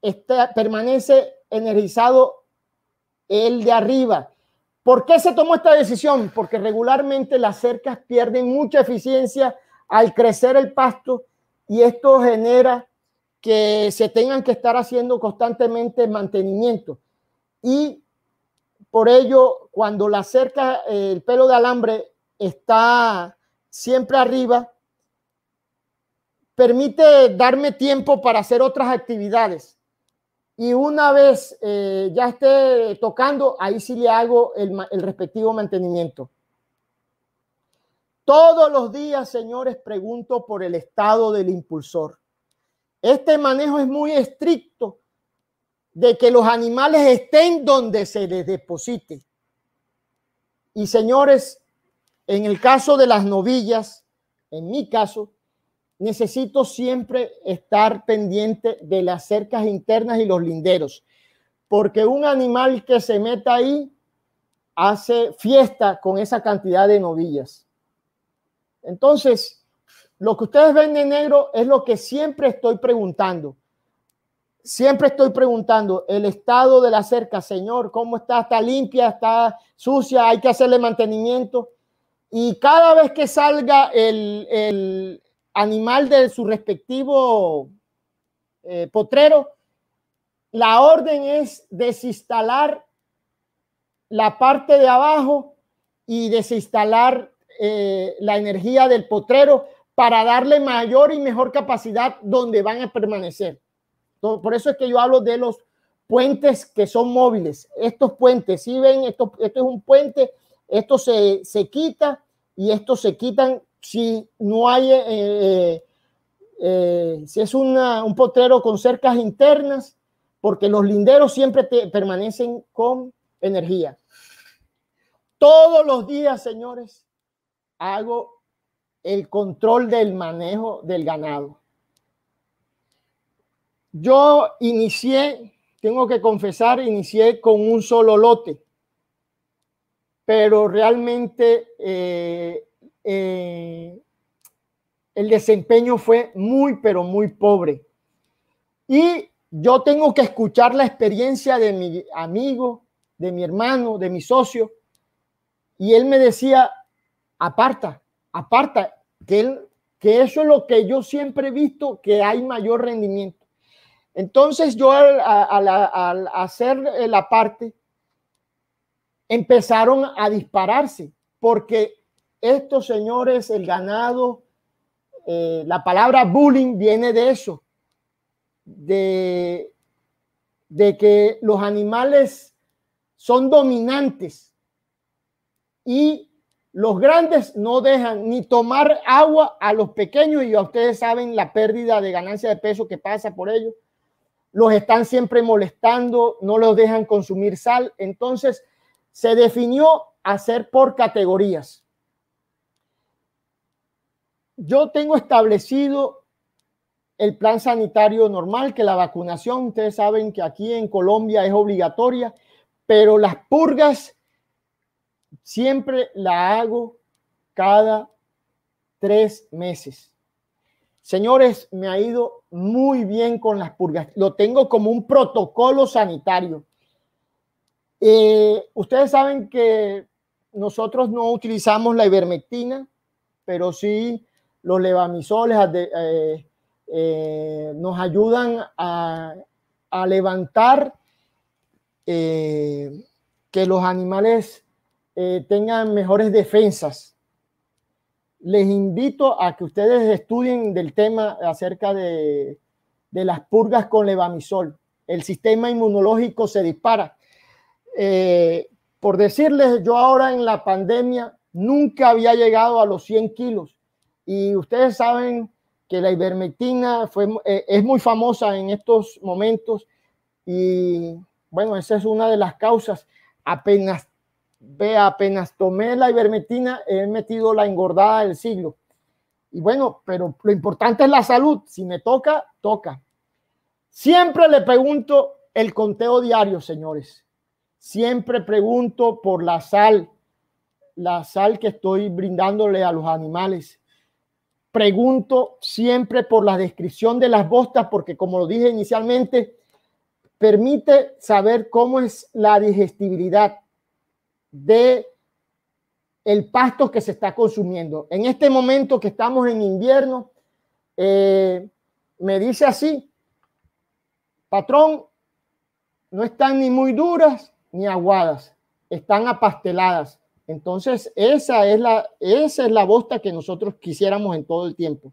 [SPEAKER 2] está, permanece energizado el de arriba. ¿Por qué se tomó esta decisión? Porque regularmente las cercas pierden mucha eficiencia al crecer el pasto y esto genera que se tengan que estar haciendo constantemente mantenimiento. Y por ello, cuando la cerca, el pelo de alambre está siempre arriba, permite darme tiempo para hacer otras actividades. Y una vez eh, ya esté tocando, ahí sí le hago el, el respectivo mantenimiento. Todos los días, señores, pregunto por el estado del impulsor. Este manejo es muy estricto de que los animales estén donde se les deposite. Y señores, en el caso de las novillas, en mi caso, necesito siempre estar pendiente de las cercas internas y los linderos, porque un animal que se meta ahí hace fiesta con esa cantidad de novillas. Entonces, lo que ustedes ven de negro es lo que siempre estoy preguntando. Siempre estoy preguntando el estado de la cerca, Señor, ¿cómo está? ¿Está limpia? ¿Está sucia? ¿Hay que hacerle mantenimiento? Y cada vez que salga el, animal de su respectivo eh, potrero, la orden es desinstalar la parte de abajo y desinstalar eh, la energía del potrero para darle mayor y mejor capacidad donde van a permanecer. Por eso es que yo hablo de los puentes que son móviles. Estos puentes, si ven, esto, esto es un puente, esto se, se quita y estos se quitan si no hay, eh, eh, eh, si es un potrero con cercas internas, porque los linderos siempre permanecen con energía. Todos los días, señores, hago el control del manejo del ganado. Yo inicié, tengo que confesar, inicié con un solo lote pero realmente eh, el desempeño fue muy, pero muy pobre. Y yo tengo que escuchar la experiencia de mi amigo, de mi hermano, de mi socio, y él me decía, aparta, aparta, que, él, que eso es lo que yo siempre he visto, que hay mayor rendimiento. Entonces yo al, al hacer la parte, empezaron a dispararse, porque estos señores, el ganado, eh, la palabra bullying viene de eso, de, de que los animales son dominantes y los grandes no dejan ni tomar agua a los pequeños y ustedes saben la pérdida de ganancia de peso que pasa por ellos. Los están siempre molestando, no los dejan consumir sal. Entonces, se definió hacer por categorías. Yo tengo establecido el plan sanitario normal, que la vacunación, ustedes saben que aquí en Colombia es obligatoria, pero las purgas siempre la hago cada tres meses. Señores, me ha ido muy bien con las purgas. Lo tengo como un protocolo sanitario. Eh, ustedes saben que nosotros no utilizamos la ivermectina, pero sí los levamisoles eh, eh, nos ayudan a, levantar que los animales tengan mejores defensas. Les invito a que ustedes estudien del tema acerca de, de las purgas con levamisol. El sistema inmunológico se dispara. Eh, por decirles, yo ahora en la pandemia nunca había llegado a los 100 kilos. Y ustedes saben que la ivermectina eh, es muy famosa en estos momentos y bueno, esa es una de las causas. Apenas, ve, apenas tomé la ivermectina, he metido la engordada del siglo. Y bueno, pero lo importante es la salud. Si me toca, toca. Siempre le pregunto el conteo diario, señores. Siempre pregunto por la sal, la sal que estoy brindándole a los animales. Pregunto siempre por la descripción de las bostas, porque como lo dije inicialmente, permite saber cómo es la digestibilidad de el pasto que se está consumiendo. En este momento que estamos en invierno, eh, me dice así, patrón, no están ni muy duras ni aguadas, están apasteladas. Entonces, esa es la, esa es la bosta que nosotros quisiéramos en todo el tiempo.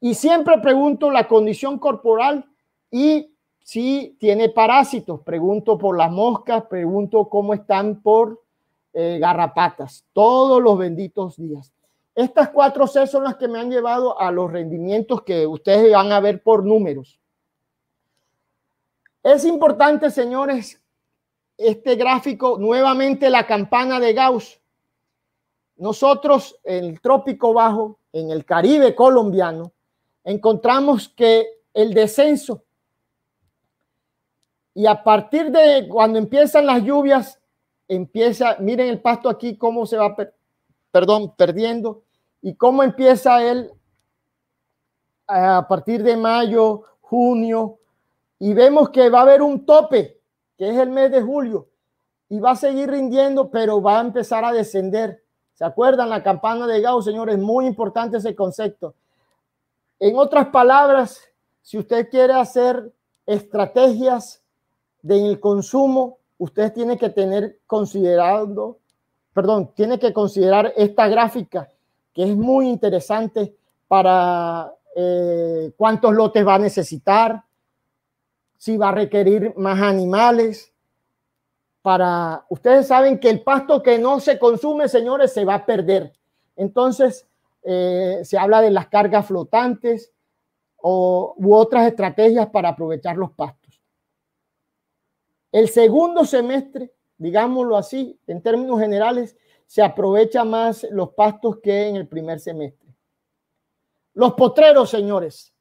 [SPEAKER 2] Y siempre pregunto la condición corporal y si tiene parásitos. Pregunto por las moscas, pregunto cómo están por eh, garrapatas, todos los benditos días. Estas cuatro C son las que me han llevado a los rendimientos que ustedes van a ver por números. Es importante, señores, este gráfico, nuevamente la campana de Gauss. Nosotros en el trópico bajo, en el Caribe colombiano, encontramos que el descenso y a partir de cuando empiezan las lluvias, empieza, miren el pasto aquí, cómo se va, perdón, perdiendo y cómo empieza él a partir de mayo, junio, y vemos que va a haber un tope que es el mes de julio, y va a seguir rindiendo, pero va a empezar a descender. ¿Se acuerdan la campana de Gauss, señores? Muy importante ese concepto. En otras palabras, si usted quiere hacer estrategias del consumo, usted tiene que tener considerando, perdón, tiene que considerar esta gráfica que es muy interesante para eh, cuántos lotes va a necesitar, si va a requerir más animales. Para ustedes saben que el pasto que no se consume, señores, se va a perder. Entonces, eh, se habla de las cargas flotantes o, u otras estrategias para aprovechar los pastos. El segundo semestre, digámoslo así, en términos generales, se aprovecha más los pastos que en el primer semestre. Los potreros, señores.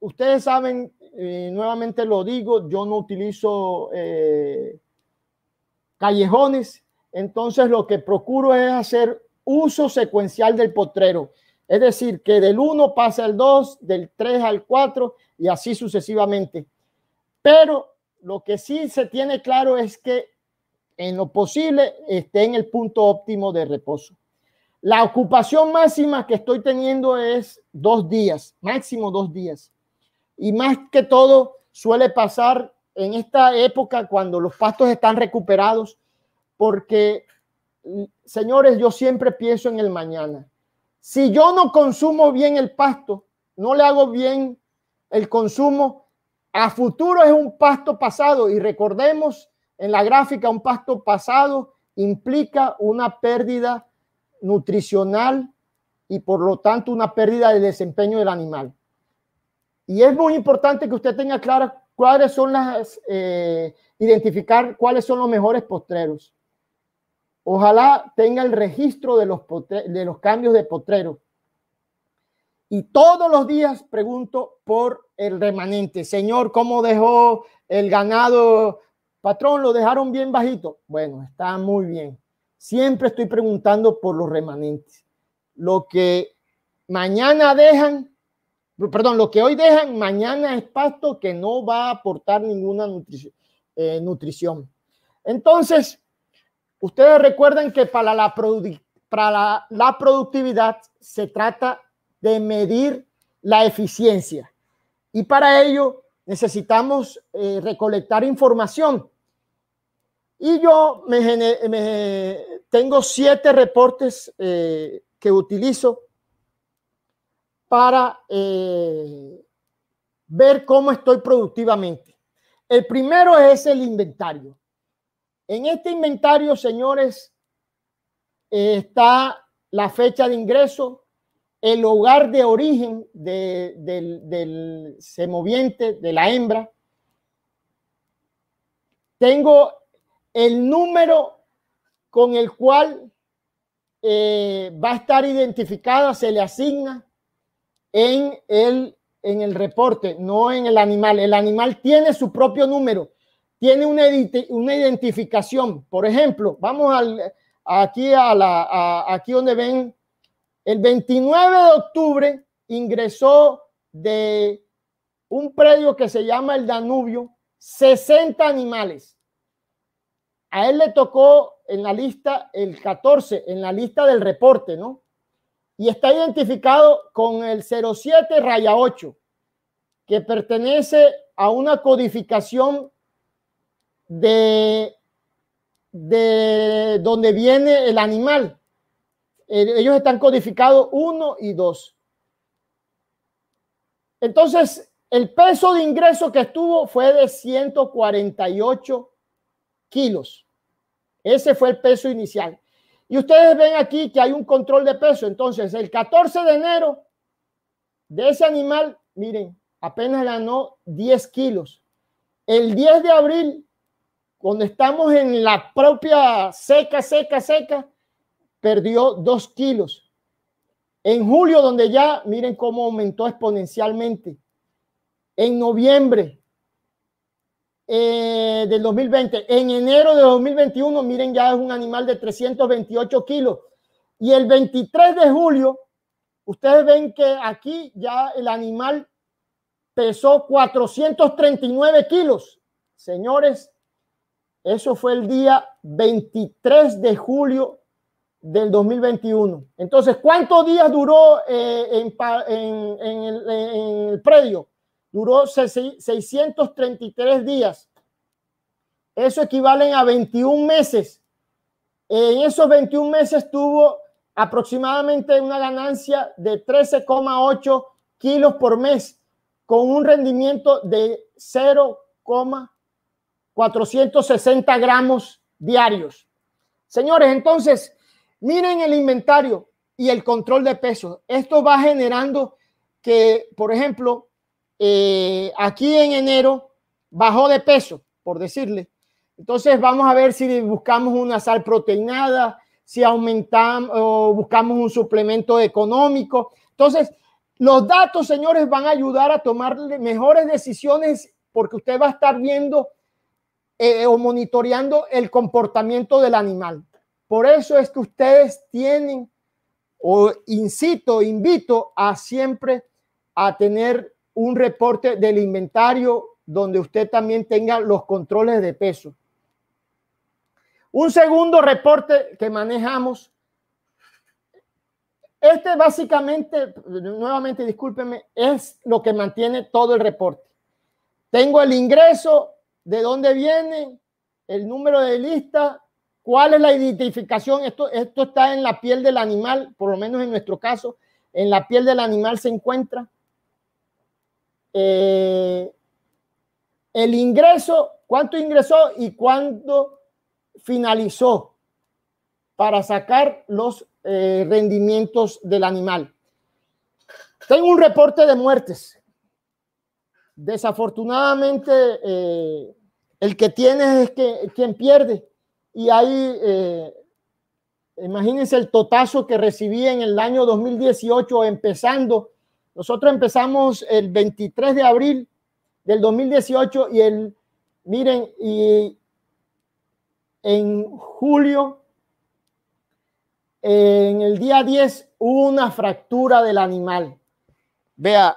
[SPEAKER 2] Ustedes saben eh, nuevamente lo digo, yo no utilizo eh, callejones, entonces lo que procuro es hacer uso secuencial del potrero, es decir, que del 1 pasa al 2, del 3 al 4 y así sucesivamente. Pero lo que sí se tiene claro es que en lo posible esté en el punto óptimo de reposo. La ocupación máxima que estoy teniendo es dos días, máximo dos días. Y más que todo suele pasar en esta época cuando los pastos están recuperados, porque, señores, yo siempre pienso en el mañana. Si yo no consumo bien el pasto, no le hago bien el consumo, a futuro es un pasto pasado y recordemos en la gráfica un pasto pasado implica una pérdida nutricional y por lo tanto una pérdida de desempeño del animal. Y es muy importante que usted tenga claras cuáles son las, eh, identificar cuáles son los mejores postreros. Ojalá tenga el registro de los, de los cambios de potrero. Y todos los días pregunto por el remanente. Señor, ¿cómo dejó el ganado? Patrón, lo dejaron bien bajito. Bueno, está muy bien. Siempre estoy preguntando por los remanentes. Lo que mañana dejan, perdón, lo que hoy dejan, mañana es pasto que no va a aportar ninguna eh, nutrición. Entonces, ustedes recuerden que para la, para la, productividad se trata de medir la eficiencia y para ello necesitamos eh, recolectar información. Y yo me, tengo siete reportes eh, que utilizo para eh, ver cómo estoy productivamente. El primero es el inventario. En este inventario, señores, eh, está la fecha de ingreso, el hogar de origen del, del semoviente, de la hembra. Tengo el número con el cual eh, va a estar identificada, se le asigna en el, en el reporte, no en el animal. El animal tiene su propio número, tiene una, identificación. Por ejemplo, vamos al, aquí, a la, aquí donde ven, el 29 de octubre ingresó de un predio que se llama el Danubio 60 animales. A él le tocó en la lista el 14, en la lista del reporte, ¿no? Y está identificado con el 07 raya 8, que pertenece a una codificación de, de donde viene el animal. Eh, ellos están codificados 1 y 2. Entonces, el peso de ingreso que estuvo fue de 148 kilos. Ese fue el peso inicial. Y ustedes ven aquí que hay un control de peso. Entonces, el 14 de enero de ese animal, miren, apenas ganó 10 kilos. El 10 de abril, cuando estamos en la propia seca, seca, seca, perdió 2 kilos. En julio, donde ya, miren cómo aumentó exponencialmente. En noviembre, eh, del 2020. En enero de 2021, miren, ya es un animal de 328 kilos. Y el 23 de julio, ustedes ven que aquí ya el animal pesó 439 kilos. Señores, eso fue el día 23 de julio del 2021. Entonces, ¿cuántos días duró eh, en, el, en el predio? Duró 633 días. Eso equivale a 21 meses. En esos 21 meses tuvo aproximadamente una ganancia de 13,8 kilos por mes, con un rendimiento de 0,460 gramos diarios. Señores, entonces, miren el inventario y el control de peso. Esto va generando que, por ejemplo, eh, aquí en enero bajó de peso, por decirle. Entonces vamos a ver si buscamos una sal proteinada, si aumentamos o buscamos un suplemento económico. Entonces, los datos, señores, van a ayudar a tomar mejores decisiones porque usted va a estar viendo eh, o monitoreando el comportamiento del animal. Por eso es que ustedes tienen, o incito, invito a siempre a tener un reporte del inventario donde usted también tenga los controles de peso. Un segundo reporte que manejamos. Este básicamente, nuevamente discúlpeme, es lo que mantiene todo el reporte. Tengo el ingreso, de dónde viene, el número de lista, cuál es la identificación. Esto, esto está en la piel del animal, por lo menos en nuestro caso, en la piel del animal se encuentra eh, el ingreso, cuánto ingresó y cuándo finalizó para sacar los eh, rendimientos del animal. Tengo un reporte de muertes. Desafortunadamente, eh, el que tiene es que, quien pierde. Y ahí, imagínense el totazo que recibí en el año 2018, empezando nosotros empezamos el 23 de abril del 2018 y el, miren, y en julio, en el día 10, hubo una fractura del animal. Vea,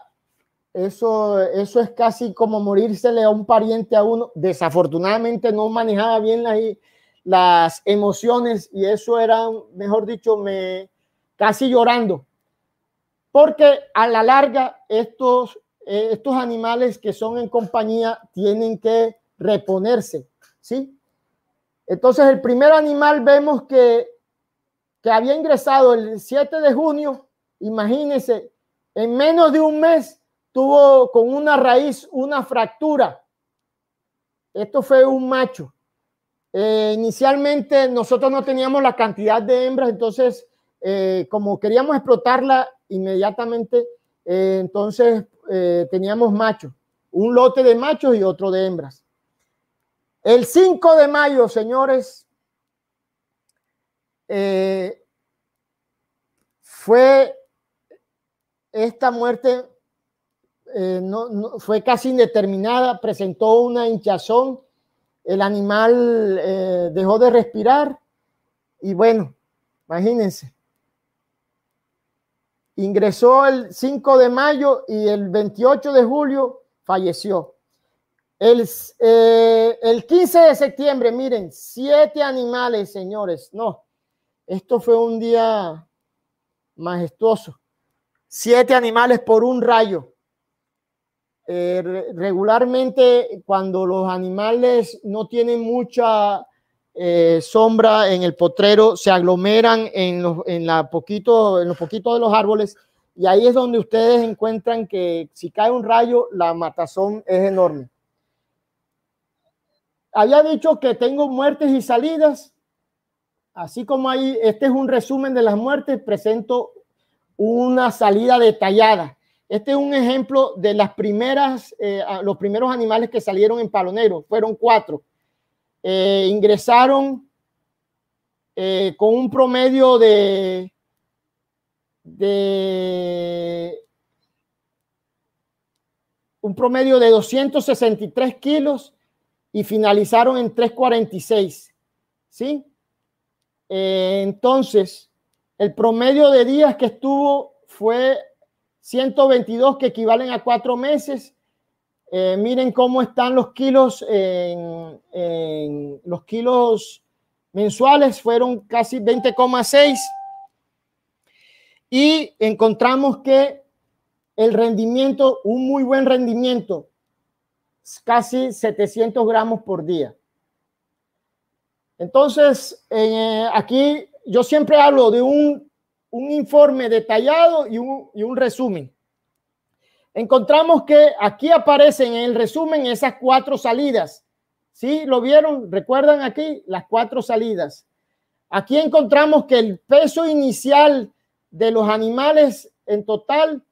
[SPEAKER 2] eso, eso es casi como morírsele a un pariente a uno. Desafortunadamente no manejaba bien las, las emociones y eso era, mejor dicho, me casi llorando porque a la larga estos, eh, estos animales que son en compañía tienen que reponerse, ¿sí? Entonces el primer animal vemos que, que había ingresado el 7 de junio, imagínense, en menos de un mes tuvo con una raíz una fractura. Esto fue un macho. Eh, inicialmente nosotros no teníamos la cantidad de hembras, entonces eh, como queríamos explotarla inmediatamente, eh, entonces teníamos machos, un lote de machos y otro de hembras. El 5 de mayo, señores, fue esta muerte no, fue casi indeterminada, presentó una hinchazón el animal eh, dejó de respirar y bueno, imagínense. Ingresó el 5 de mayo y el 28 de julio falleció. El, eh, el 15 de septiembre, miren, siete animales, señores. No, esto fue un día majestuoso. Siete animales por un rayo. Eh, regularmente cuando los animales no tienen mucha eh, sombra en el potrero, se aglomeran en los, en la poquito, en los poquitos de los árboles y ahí es donde ustedes encuentran que si cae un rayo, la matazón es enorme. Había dicho que tengo muertes y salidas, así como ahí, este es un resumen de las muertes, presento una salida detallada este es un ejemplo de las primeras, eh, los primeros animales que salieron en Palonero. Fueron cuatro. Eh, ingresaron eh, con un promedio de, un promedio de 263 kilos y finalizaron en 346. ¿Sí? entonces, el promedio de días que estuvo fue 122 que equivalen a cuatro meses. Eh, miren cómo están los kilos en, los kilos mensuales fueron casi 20,6 y encontramos que el rendimiento, un muy buen rendimiento, casi 700 gramos por día. Entonces, eh, aquí yo siempre hablo de un un informe detallado y un, resumen. Encontramos que aquí aparecen en el resumen esas cuatro salidas. ¿Sí? ¿Lo vieron? ¿Recuerdan aquí? Las cuatro salidas. Aquí encontramos que el peso inicial de los animales en total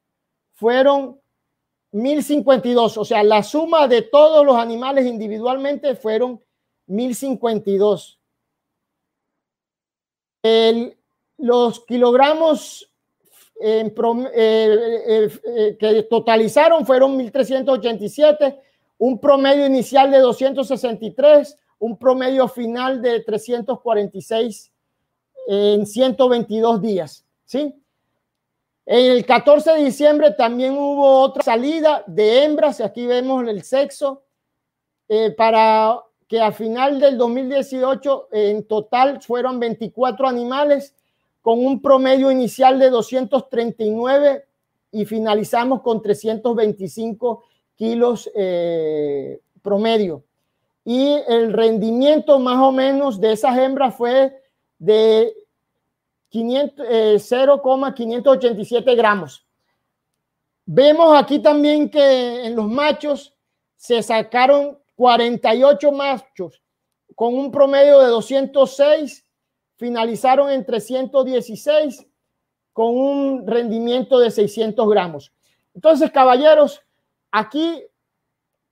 [SPEAKER 2] fueron 1052. O sea, la suma de todos los animales individualmente fueron 1052. El, los kilogramos eh, eh, eh, que totalizaron fueron 1.387, un promedio inicial de 263, un promedio final de 346 en 122 días. ¿sí? El 14 de diciembre también hubo otra salida de hembras, aquí vemos el sexo, para que a final del 2018 en total fueron 24 animales con un promedio inicial de 239 y finalizamos con 325 kilos eh, promedio. Y el rendimiento más o menos de esas hembras fue de 0,587 eh, gramos. Vemos aquí también que en los machos se sacaron 48 machos con un promedio de 206 finalizaron en 316 con un rendimiento de 600 gramos. Entonces, caballeros, aquí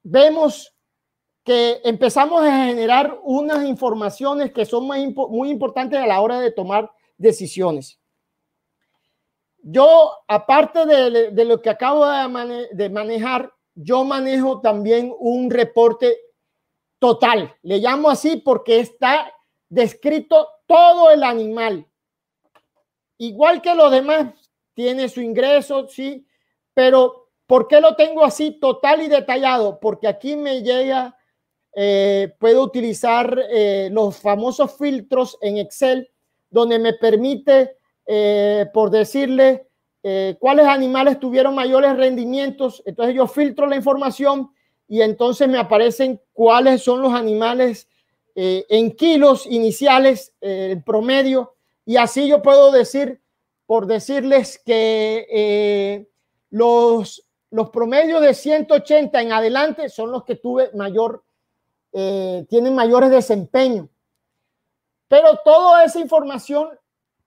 [SPEAKER 2] vemos que empezamos a generar unas informaciones que son muy, importantes a la hora de tomar decisiones. Yo, aparte de, de lo que acabo de, de manejar, yo manejo también un reporte total. Le llamo así porque está descrito todo el animal. Igual que los demás, tiene su ingreso, sí, pero ¿por qué lo tengo así total y detallado? Porque aquí me llega, eh, puedo utilizar eh, los famosos filtros en Excel, donde me permite, eh, por decirle, cuáles animales tuvieron mayores rendimientos. Entonces yo filtro la información y entonces me aparecen cuáles son los animales eh, en kilos iniciales, eh, el promedio, y así yo puedo decir, por decirles que eh, los, los promedios de 180 en adelante son los que tuve mayor, tienen mayores desempeño. Pero toda esa información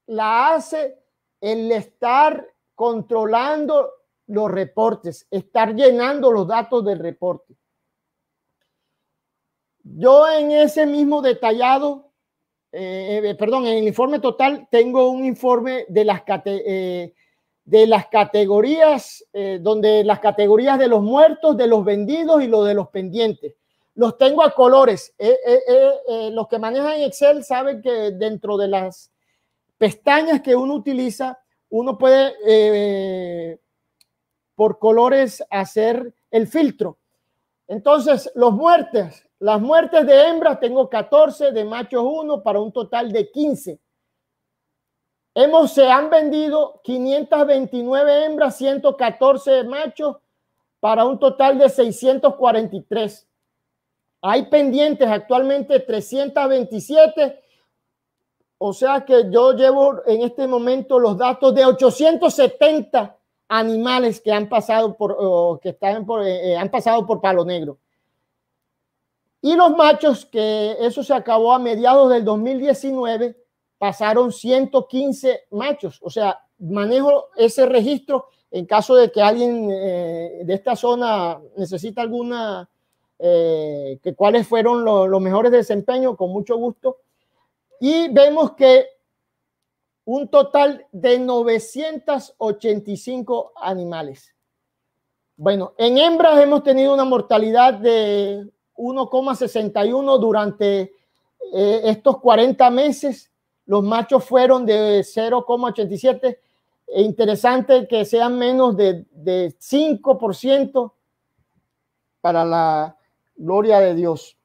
[SPEAKER 2] la hace el estar controlando los reportes, estar llenando los datos del reporte. Yo en ese mismo detallado, eh, eh, perdón, en el informe total tengo un informe de las, eh, de las categorías, donde las categorías de los muertos, de los vendidos y lo de los pendientes. Los tengo a colores. los que manejan Excel saben que dentro de las pestañas que uno utiliza, uno puede por colores hacer el filtro. Entonces, los muertes, las muertes de hembras tengo 14, de machos 1 para un total de 15. Hemos, se han vendido 529 hembras, 114 machos para un total de 643. Hay pendientes actualmente 327. O sea que yo llevo en este momento los datos de 870 animales que han pasado por, que están por, eh, han pasado por palo negro. Y los machos, que eso se acabó a mediados del 2019, pasaron 115 machos. O sea, manejo ese registro en caso de que alguien eh, de esta zona necesita alguna, eh, que cuáles fueron los mejores desempeños, con mucho gusto. Y vemos que un total de 985 animales. Bueno, en hembras hemos tenido una mortalidad de 1,61 durante eh, estos 40 meses. Los machos fueron de 0,87. E interesante que sean menos de, de 5% para la gloria de Dios.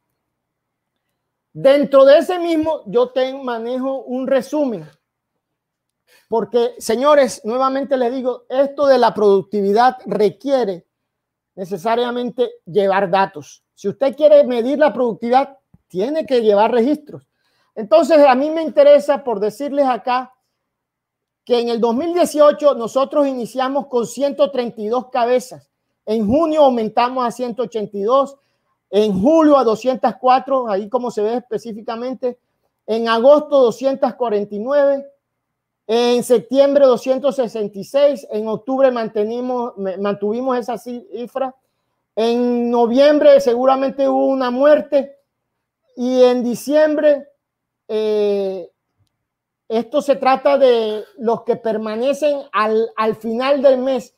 [SPEAKER 2] Dentro de ese mismo, yo tengo, manejo un resumen. Porque, señores, nuevamente les digo, esto de la productividad requiere necesariamente llevar datos. Si usted quiere medir la productividad, tiene que llevar registros. Entonces, a mí me interesa por decirles acá que en el 2018 nosotros iniciamos con 132 cabezas. En junio aumentamos a 182, en julio a 204, ahí como se ve específicamente, en agosto 249, en septiembre 266, en octubre mantenimos, mantuvimos esa cifra en noviembre seguramente hubo una muerte y en diciembre eh, esto se trata de los que permanecen al, al final del mes.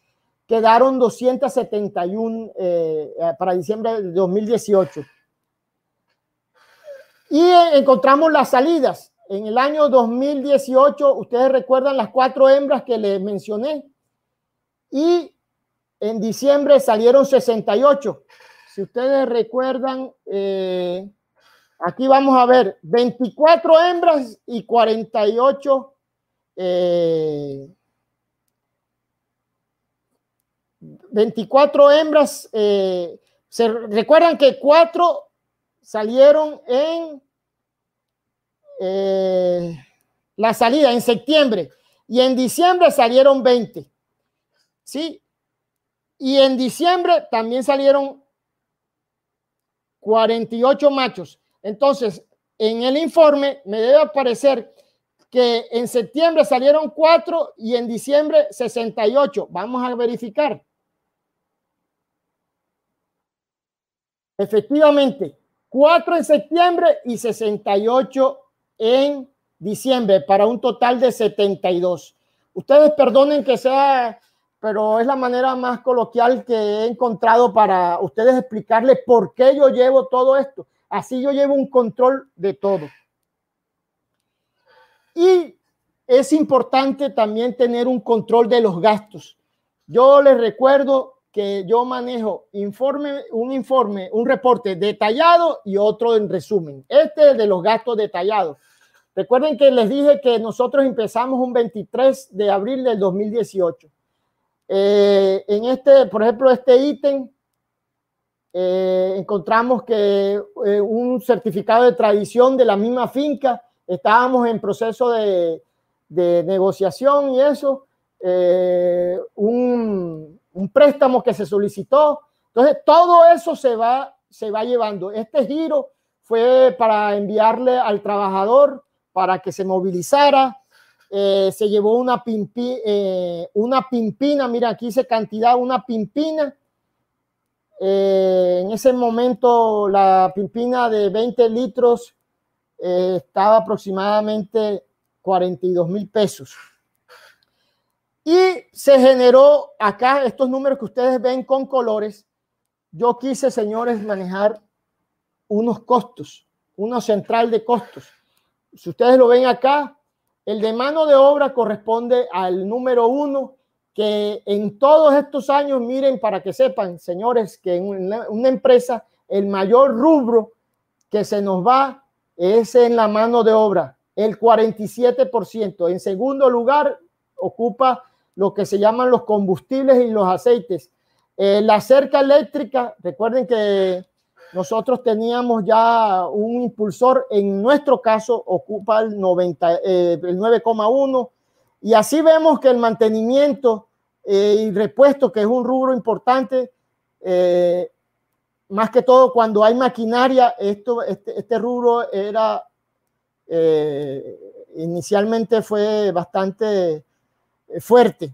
[SPEAKER 2] Quedaron 271 eh, para diciembre de 2018. Y encontramos las salidas. En el año 2018, ustedes recuerdan las cuatro hembras que les mencioné. Y en diciembre salieron 68. Si ustedes recuerdan, eh, aquí vamos a ver 24 hembras y 48 eh, 24 hembras. Eh, se recuerdan que cuatro salieron en eh, la salida en septiembre y en diciembre salieron 20. Sí, y en diciembre también salieron 48 machos. Entonces, en el informe me debe aparecer que en septiembre salieron 4 y en diciembre 68. Vamos a verificar. Efectivamente, 4 en septiembre y 68 en diciembre para un total de 72. Ustedes perdonen que sea pero es la manera más coloquial que he encontrado para ustedes explicarles por qué yo llevo todo esto. Así yo llevo un control de todo. Y es importante también tener un control de los gastos. Yo les recuerdo que yo manejo informe, un informe, un reporte detallado y otro en resumen. Este es de los gastos detallados. Recuerden que les dije que nosotros empezamos un 23 de abril del 2018 eh, en este, por ejemplo, este ítem, eh, encontramos que eh, un certificado de tradición de la misma finca, estábamos en proceso de, negociación y eso, un, un, préstamo que se solicitó. Entonces, todo eso se va, se va llevando. Este giro fue para enviarle al trabajador para que se movilizara. Eh, se llevó una, pimpi, eh, una pimpina, mira, aquí dice cantidad, una pimpina. en ese momento la pimpina de 20 litros estaba aproximadamente 42 mil pesos. Y se generó acá estos números que ustedes ven con colores. Yo quise, señores, manejar unos costos, una central de costos. Si ustedes lo ven acá, el de mano de obra corresponde al número uno, que en todos estos años, miren, para que sepan, señores, que en una, empresa el mayor rubro que se nos va es en la mano de obra, el 47%. En segundo lugar, ocupa lo que se llaman los combustibles y los aceites. Eh, la cerca eléctrica, recuerden que nosotros teníamos ya un impulsor, en nuestro caso ocupa el, 90, eh, 9,1 y así vemos que el mantenimiento eh, y repuesto, que es un rubro importante, más que todo cuando hay maquinaria, esto, este, este rubro era, inicialmente fue bastante fuerte.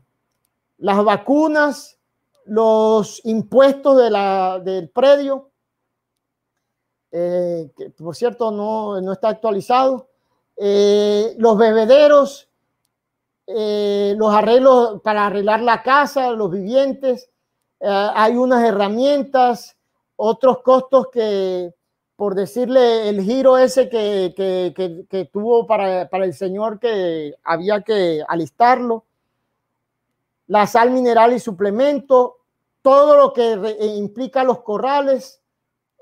[SPEAKER 2] Las vacunas, los impuestos de la, del predio, eh, que por cierto no, no está actualizado, eh, los bebederos, eh, los arreglos para arreglar la casa, los vivientes, hay unas herramientas, otros costos que, por decirle, el giro ese que, que, que tuvo para, para, el señor que había que alistarlo la sal mineral y suplemento, todo lo que implica los corrales,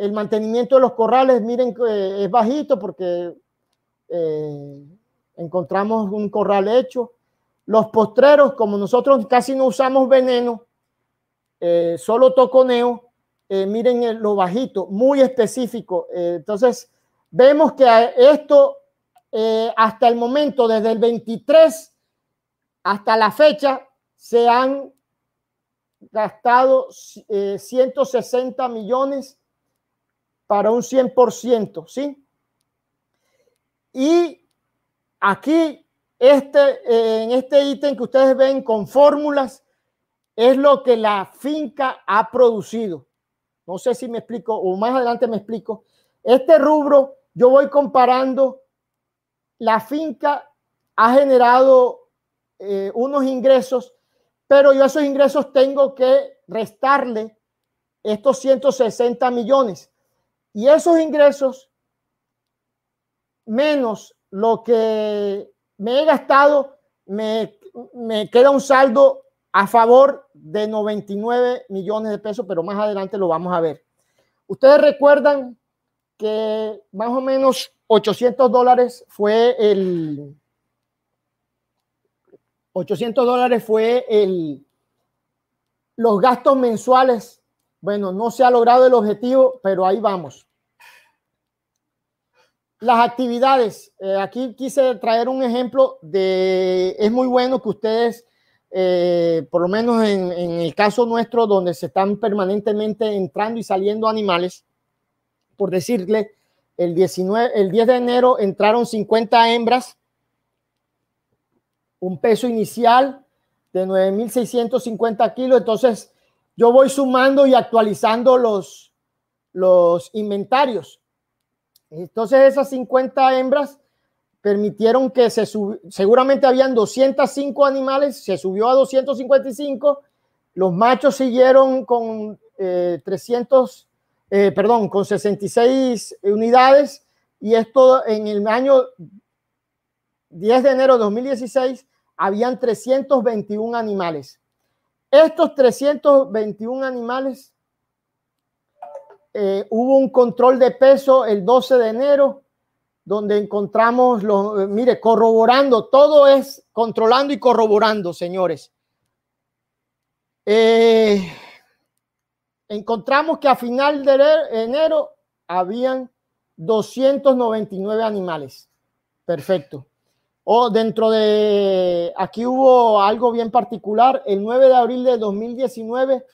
[SPEAKER 2] el mantenimiento de los corrales, miren que es bajito porque eh, encontramos un corral hecho. Los postreros, como nosotros casi no usamos veneno, eh, solo toconeo, miren lo bajito, muy específico. entonces, vemos que esto hasta el momento, desde el 23 hasta la fecha, se han gastado 160 eh, millones para un 100%, ¿sí? Y aquí, este, en este ítem que ustedes ven con fórmulas, es lo que la finca ha producido. No sé si me explico o más adelante me explico. Este rubro, yo voy comparando, la finca ha generado eh, unos ingresos pero yo a esos ingresos tengo que restarle estos 160 millones. Y esos ingresos, menos lo que me he gastado, me, me queda un saldo a favor de 99 millones de pesos, pero más adelante lo vamos a ver. Ustedes recuerdan que más o menos 800 dólares fue el, 800 dólares fue el, los gastos mensuales. Bueno, no se ha logrado el objetivo, pero ahí vamos. Las actividades. Eh, aquí quise traer un ejemplo de, es muy bueno que ustedes, eh, por lo menos en, en, el caso nuestro, donde se están permanentemente entrando y saliendo animales, por decirle, el, 19, el 10 de enero entraron 50 hembras un peso inicial de 9.650 kilos. Entonces, yo voy sumando y actualizando los, los inventarios. Entonces, esas 50 hembras permitieron que se subió, seguramente habían 205 animales, se subió a 255, los machos siguieron con 300, eh, eh, perdón, con 66 unidades y esto en el año 10 de enero de 2016 habían 321 animales. Estos 321 animales, eh, hubo un control de peso el 12 de enero, donde encontramos, los, eh, mire, corroborando, todo es controlando y corroborando, señores. Eh, encontramos que a final de enero habían 299 animales. Perfecto. O dentro de, aquí hubo algo bien particular, el 9 de abril de 2019,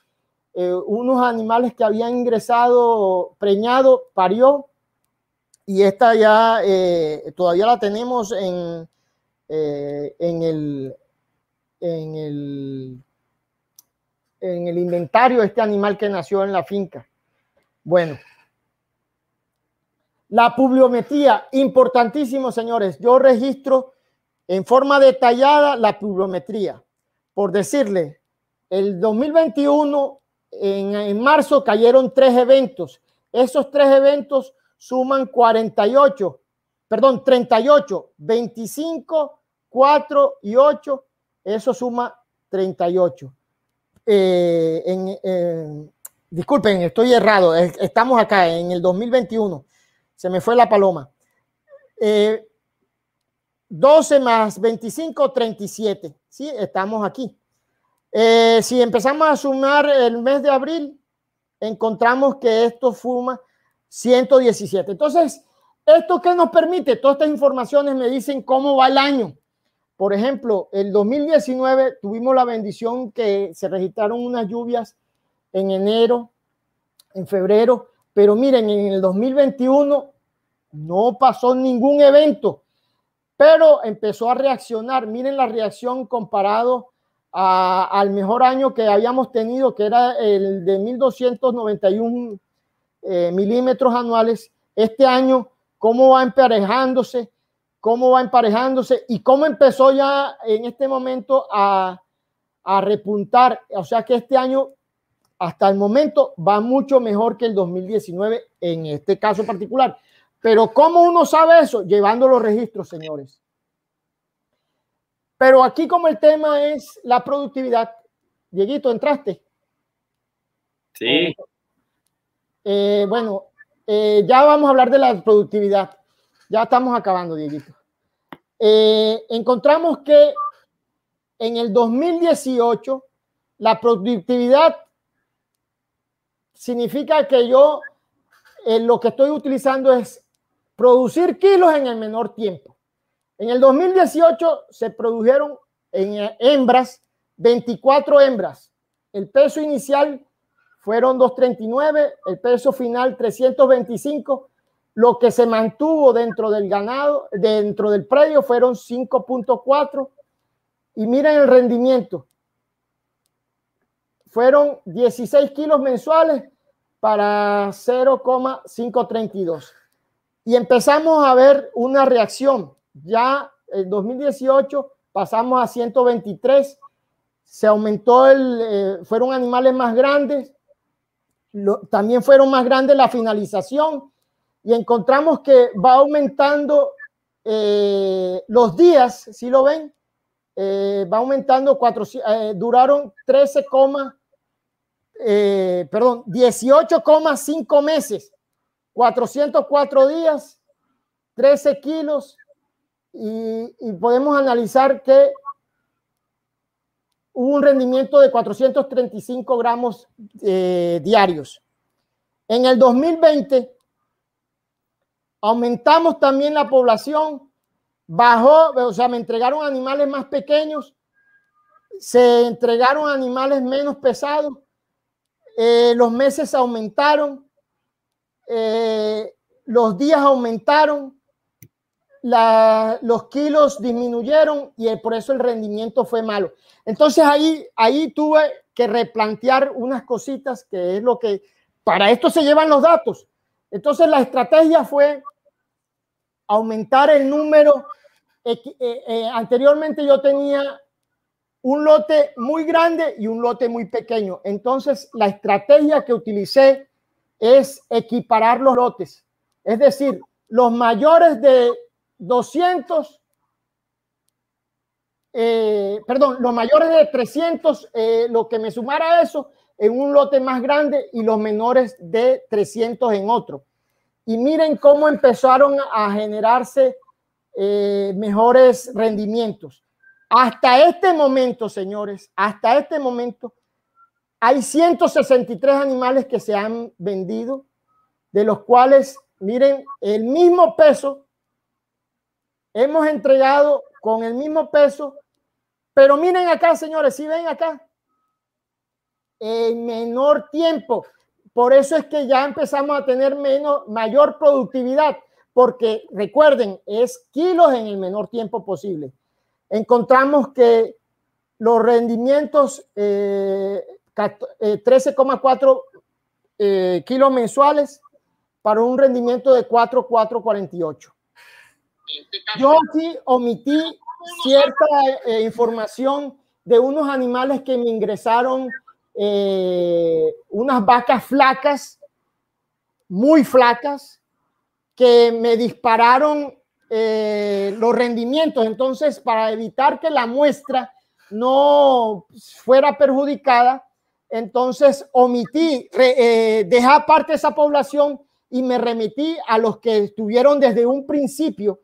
[SPEAKER 2] eh, unos animales que habían ingresado preñado, parió, y esta ya eh, todavía la tenemos en, eh, en, el, en, el, en el inventario este animal que nació en la finca. Bueno, la pluviometría, importantísimo, señores. Yo registro en forma detallada la pluviometría. Por decirle, el 2021, en, en marzo, cayeron tres eventos. Esos tres eventos suman 48, perdón, 38, 25, 4 y 8, eso suma 38. Eh, en, disculpen, estoy errado, estamos acá en el 2021, se me fue la paloma. 12 eh, más 25, 37, ¿sí? Estamos aquí. Eh, si empezamos a sumar el mes de abril, encontramos que esto suma 117. Entonces, ¿esto qué nos permite? Todas estas informaciones me dicen cómo va el año. Por ejemplo, el 2019 tuvimos la bendición que se registraron unas lluvias en enero, en febrero, pero miren, en el 2021 no pasó ningún evento, pero empezó a reaccionar. Miren la reacción comparado al mejor año que habíamos tenido, que era el de 1291 eh, milímetros anuales. Este año, cómo va emparejándose, cómo va emparejándose y cómo empezó ya en este momento a, a repuntar. O sea que este año, hasta el momento, va mucho mejor que el 2019 en este caso particular. Pero ¿cómo uno sabe eso? Llevando los registros, señores. Pero aquí como el tema es la productividad, Dieguito, ¿entraste?
[SPEAKER 1] Sí.
[SPEAKER 2] Eh, bueno, eh, ya vamos a hablar de la productividad. Ya estamos acabando, Dieguito. Eh, encontramos que en el 2018 la productividad significa que yo lo que estoy utilizando es producir kilos en el menor tiempo. En el 2018 se produjeron en hembras 24 hembras. El peso inicial fueron 239, el peso final 325. Lo que se mantuvo dentro del ganado, dentro del predio, fueron 5.4. Y miren el rendimiento. Fueron 16 kilos mensuales para 0,532. Y empezamos a ver una reacción. Ya en 2018 pasamos a 123. Se aumentó el, eh, fueron animales más grandes también fueron más grandes la finalización y encontramos que va aumentando eh, los días, si lo ven, eh, va aumentando, cuatro, duraron 13, perdón, 18,5 meses, 404 días, 13 kilos y, podemos analizar que hubo un rendimiento de 435 gramos eh, diarios. En el 2020 aumentamos también la población, bajó, o sea, me entregaron animales más pequeños, se entregaron animales menos pesados, eh, los meses aumentaron, eh, los días aumentaron, los kilos disminuyeron y por eso el rendimiento fue malo. Entonces ahí, ahí tuve que replantear unas cositas que es lo que, para esto se llevan los datos. Entonces la estrategia fue aumentar el número. Eh, eh, anteriormente yo tenía un lote muy grande y un lote muy pequeño. Entonces la estrategia que utilicé es equiparar los lotes. Es decir, los mayores de 200, eh, perdón, los mayores de 300, eh, lo que me sumara eso en un lote más grande y los menores de 300 en otro. Y miren cómo empezaron a generarse eh, mejores rendimientos. Hasta este momento, señores, hasta este momento, hay 163 animales que se han vendido, de los cuales, miren, el mismo peso hemos entregado con el mismo peso, pero miren acá, señores, si ven acá, en menor tiempo. Por eso es que ya empezamos a tener menos, mayor productividad, porque recuerden, es kilos en el menor tiempo posible. Encontramos que los rendimientos 13,4 eh, eh, kilos mensuales para un rendimiento de 4,448. Yo aquí omití cierta eh, información de unos animales que me ingresaron, unas vacas flacas, muy flacas, que me dispararon los rendimientos. Entonces, para evitar que la muestra no fuera perjudicada, entonces omití, eh, dejé aparte esa población y me remití a los que estuvieron desde un principio,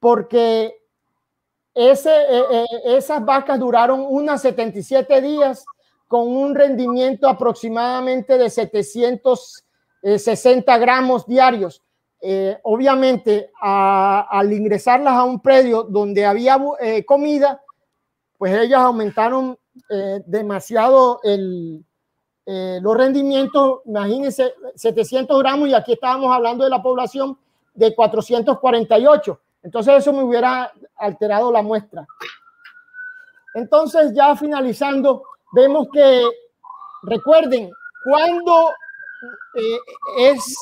[SPEAKER 2] porque eh, eh, esas vacas duraron unas 77 días con un rendimiento aproximadamente de 760 gramos diarios. obviamente, al ingresarlas a un predio donde había comida, pues ellas aumentaron eh, demasiado el, eh, los rendimientos. Imagínense, 700 gramos y aquí estábamos hablando de la población de 448. Entonces eso me hubiera alterado la muestra. Entonces ya finalizando, vemos que, recuerden, cuando eh, es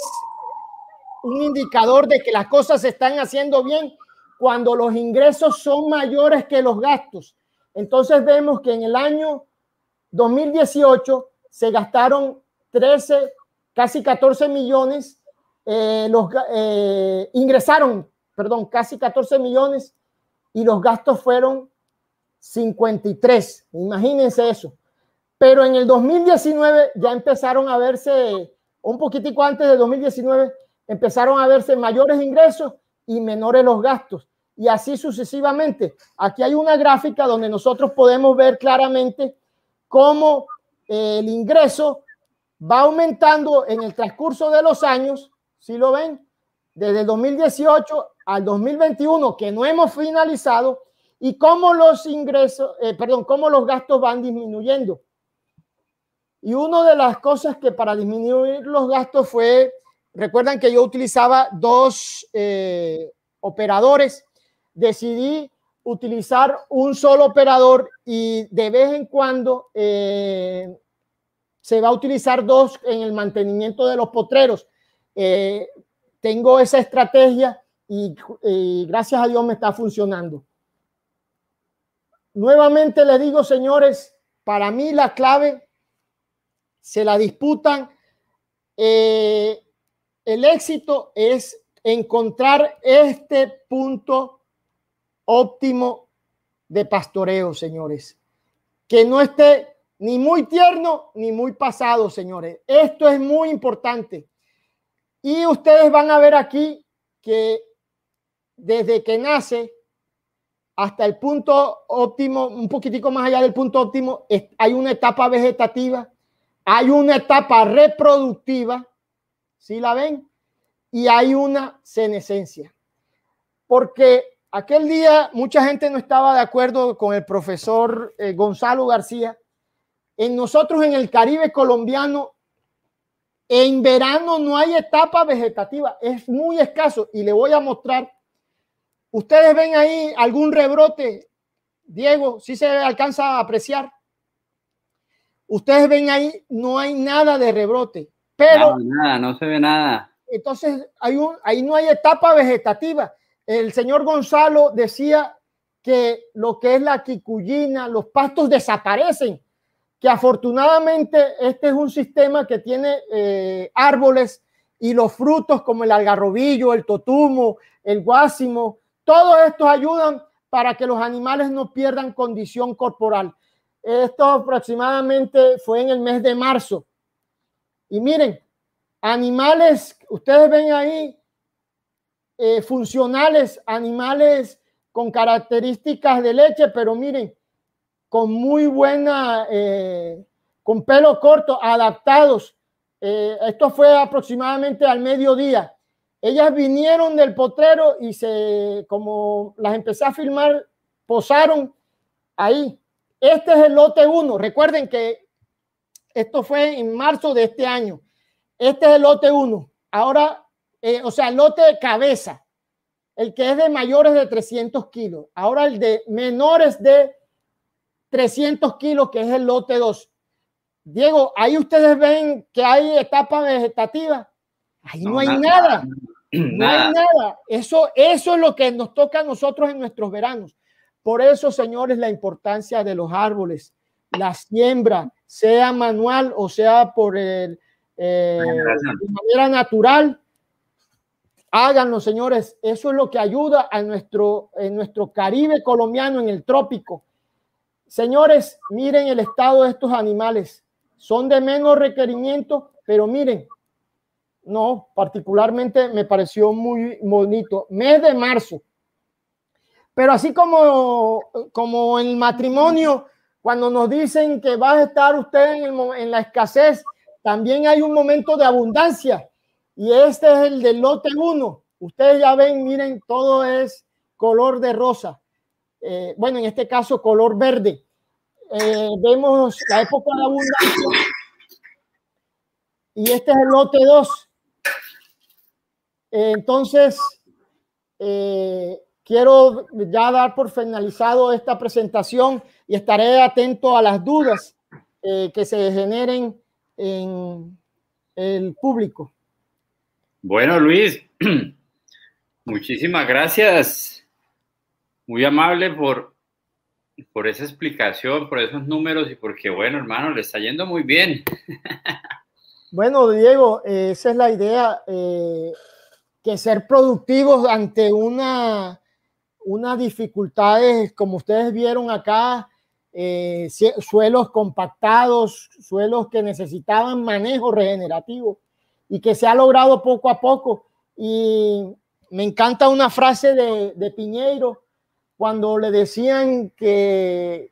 [SPEAKER 2] un indicador de que las cosas se están haciendo bien, cuando los ingresos son mayores que los gastos. Entonces vemos que en el año 2018 se gastaron 13, casi 14 millones, eh, los, eh, ingresaron, perdón, casi 14 millones y los gastos fueron 53. Imagínense eso. Pero en el 2019 ya empezaron a verse, un poquitico antes de 2019, empezaron a verse mayores ingresos y menores los gastos y así sucesivamente. Aquí hay una gráfica donde nosotros podemos ver claramente cómo eh, el ingreso va aumentando en el transcurso de los años, si lo ven, desde el 2018 al 2021, que no hemos finalizado, y cómo los ingresos, eh, perdón, cómo los gastos van disminuyendo. Y una de las cosas que para disminuir los gastos fue, recuerdan que yo utilizaba dos eh, operadores decidí utilizar un solo operador y de vez en cuando eh, se va a utilizar dos en el mantenimiento de los potreros. Eh, tengo esa estrategia y, gracias a Dios me está funcionando. Nuevamente le digo, señores, para mí la clave se la disputan. Eh, el éxito es encontrar este punto óptimo de pastoreo, señores. Que no esté ni muy tierno ni muy pasado, señores. Esto es muy importante. Y ustedes van a ver aquí que desde que nace hasta el punto óptimo, un poquitico más allá del punto óptimo, hay una etapa vegetativa, hay una etapa reproductiva, ¿sí la ven? Y hay una senescencia. Porque Aquel día mucha gente no estaba de acuerdo con el profesor eh, Gonzalo García. En nosotros en el Caribe colombiano, en verano no hay etapa vegetativa, es muy escaso y le voy a mostrar. Ustedes ven ahí algún rebrote, Diego, si se alcanza a apreciar. Ustedes ven ahí, no hay nada de rebrote, pero...
[SPEAKER 1] nada, no se ve nada.
[SPEAKER 2] Entonces, hay un, ahí no hay etapa vegetativa el señor Gonzalo decía que lo que es la quicuyina, los pastos desaparecen, que afortunadamente este es un sistema que tiene eh, árboles y los frutos como el algarrobillo, el totumo, el guásimo, todos estos ayudan para que los animales no pierdan condición corporal. Esto aproximadamente fue en el mes de marzo. Y miren, animales, ustedes ven ahí eh, funcionales, animales con características de leche, pero miren, con muy buena, eh, con pelo corto, adaptados. Eh, esto fue aproximadamente al mediodía. Ellas vinieron del potrero y se, como las empecé a filmar, posaron ahí. Este es el lote 1. Recuerden que esto fue en marzo de este año. Este es el lote 1. Ahora eh, o sea, lote de cabeza. el que es de mayores de 300 kilos. Ahora el de menores de 300 kilos, que es el lote 2. Diego, ahí ustedes ven que hay etapa vegetativa. Ahí no, hay nada. *clears throat* No hay nada. Eso, eso es lo que nos toca a nosotros en nuestros veranos. Por eso, señores, la importancia de los árboles, la siembra, sea manual o sea por el, eh, de manera natural, háganlo, señores. Eso es lo que ayuda a nuestro, en nuestro Caribe colombiano, en el trópico. Señores, miren el estado de estos animales. Son de menos requerimiento, pero miren, no, particularmente me pareció muy bonito. Mes de marzo. Pero así como, como el matrimonio, cuando nos dicen que va a estar usted en, en la escasez, también hay un momento de abundancia. Y este es el del lote 1. Ustedes ya ven, miren, todo es color de rosa. Eh, bueno, en este caso, color verde. Eh, vemos la época de abundancia. Y este es el lote 2 entonces, eh, quiero ya dar por finalizado esta presentación y estaré atento a las dudas que se generen en el público.
[SPEAKER 1] Bueno, Luis, *clears throat* muchísimas gracias. Muy amable por, por esa explicación, por esos números y porque, bueno, hermano, le está yendo muy bien. *laughs*
[SPEAKER 2] Bueno, Diego, esa es la idea que ser productivos ante una, unas dificultades, como ustedes vieron acá, eh, suelos compactados, suelos que necesitaban manejo regenerativo y que se ha logrado poco a poco. Y me encanta una frase de, de Piñeiro cuando le decían que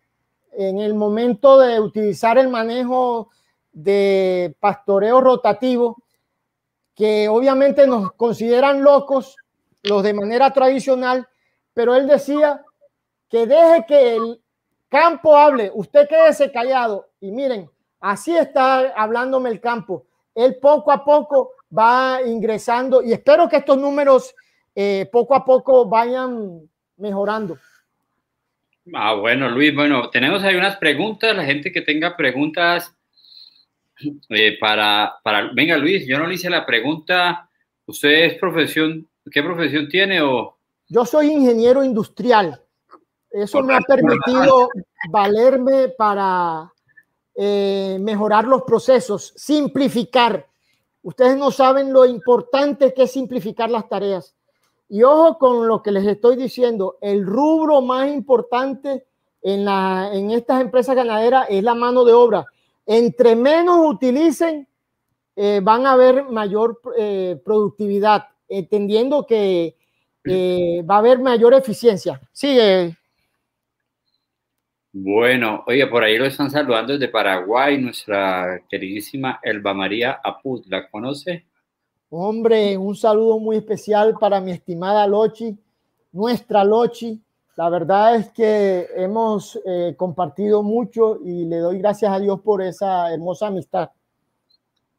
[SPEAKER 2] en el momento de utilizar el manejo de pastoreo rotativo, que obviamente nos consideran locos los de manera tradicional, pero él decía que deje que el campo hable, usted quédese callado y miren, así está hablándome el campo. Él poco a poco va ingresando y espero que estos números eh, poco a poco vayan mejorando.
[SPEAKER 1] Ah, bueno, Luis, bueno, tenemos ahí unas preguntas, la gente que tenga preguntas eh, para, para, venga Luis, yo no le hice la pregunta, ¿usted es profesión, qué profesión tiene o?
[SPEAKER 2] Yo soy ingeniero industrial. Eso me ha permitido valerme para eh, mejorar los procesos, simplificar. Ustedes no saben lo importante que es simplificar las tareas. Y ojo con lo que les estoy diciendo, el rubro más importante en, la, en estas empresas ganaderas es la mano de obra entre menos utilicen, eh, van a haber mayor eh, productividad, entendiendo que va a haber mayor eficiencia. Sigue.
[SPEAKER 1] Bueno, oye, por ahí lo están saludando desde Paraguay, nuestra queridísima Elba María Apud, ¿la conoce?
[SPEAKER 2] Hombre, un saludo muy especial para mi estimada Lochi, nuestra Lochi, la verdad es que hemos eh, compartido mucho y le doy gracias a Dios por esa hermosa amistad.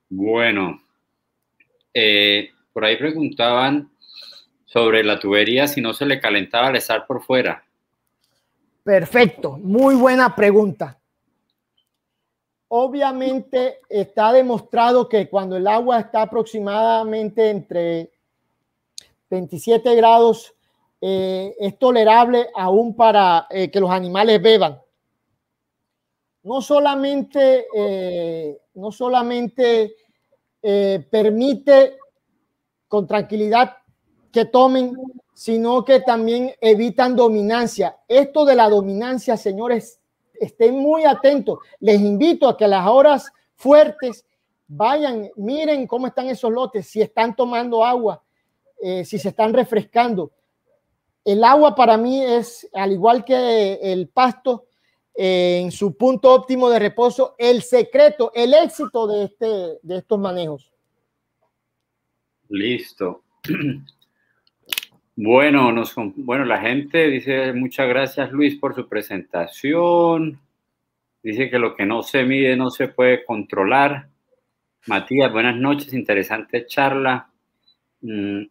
[SPEAKER 1] Bueno, eh, por ahí preguntaban sobre la tubería si no se le calentaba al estar por fuera.
[SPEAKER 2] Perfecto, muy buena pregunta. Obviamente está demostrado que cuando el agua está aproximadamente entre 27 grados eh, es tolerable aún para eh, que los animales beban. No solamente, eh, no solamente permite con tranquilidad que tomen, sino que también evitan dominancia. Esto de la dominancia, señores, estén muy atentos. Les invito a que a las horas fuertes vayan, miren cómo están esos lotes, si están tomando agua, si se están refrescando el agua para mí es, al igual que el pasto, en su punto óptimo de reposo, el secreto, el éxito de, este, de estos manejos.
[SPEAKER 1] Listo. *clears throat* Bueno, bueno, la gente dice muchas gracias Luis por su presentación. Dice que lo que no se mide no se puede controlar. Matías, buenas noches, interesante charla. Mm,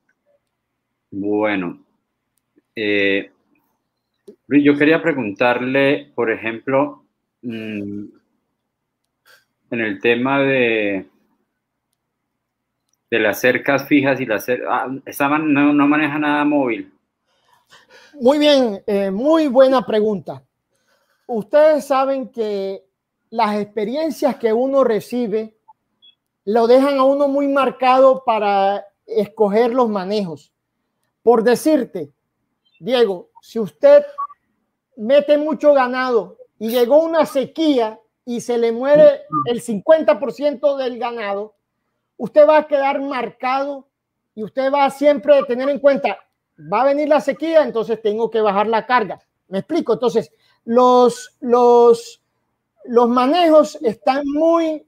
[SPEAKER 1] bueno, Eh, yo quería preguntarle, por ejemplo, mm, en el tema de, de las cercas fijas y las cercas, ah, no, no, maneja nada móvil.
[SPEAKER 2] Muy bien, eh, muy buena pregunta. Ustedes saben que las experiencias que uno recibe lo dejan a uno muy marcado para escoger los manejos. Por decirte, Diego, si usted mete mucho ganado y llegó una sequía y se le muere el 50% del ganado, usted va a quedar marcado y usted va a siempre tener en cuenta, va a venir la sequía, entonces tengo que bajar la carga. ¿Me explico? Entonces, los, los, los manejos están muy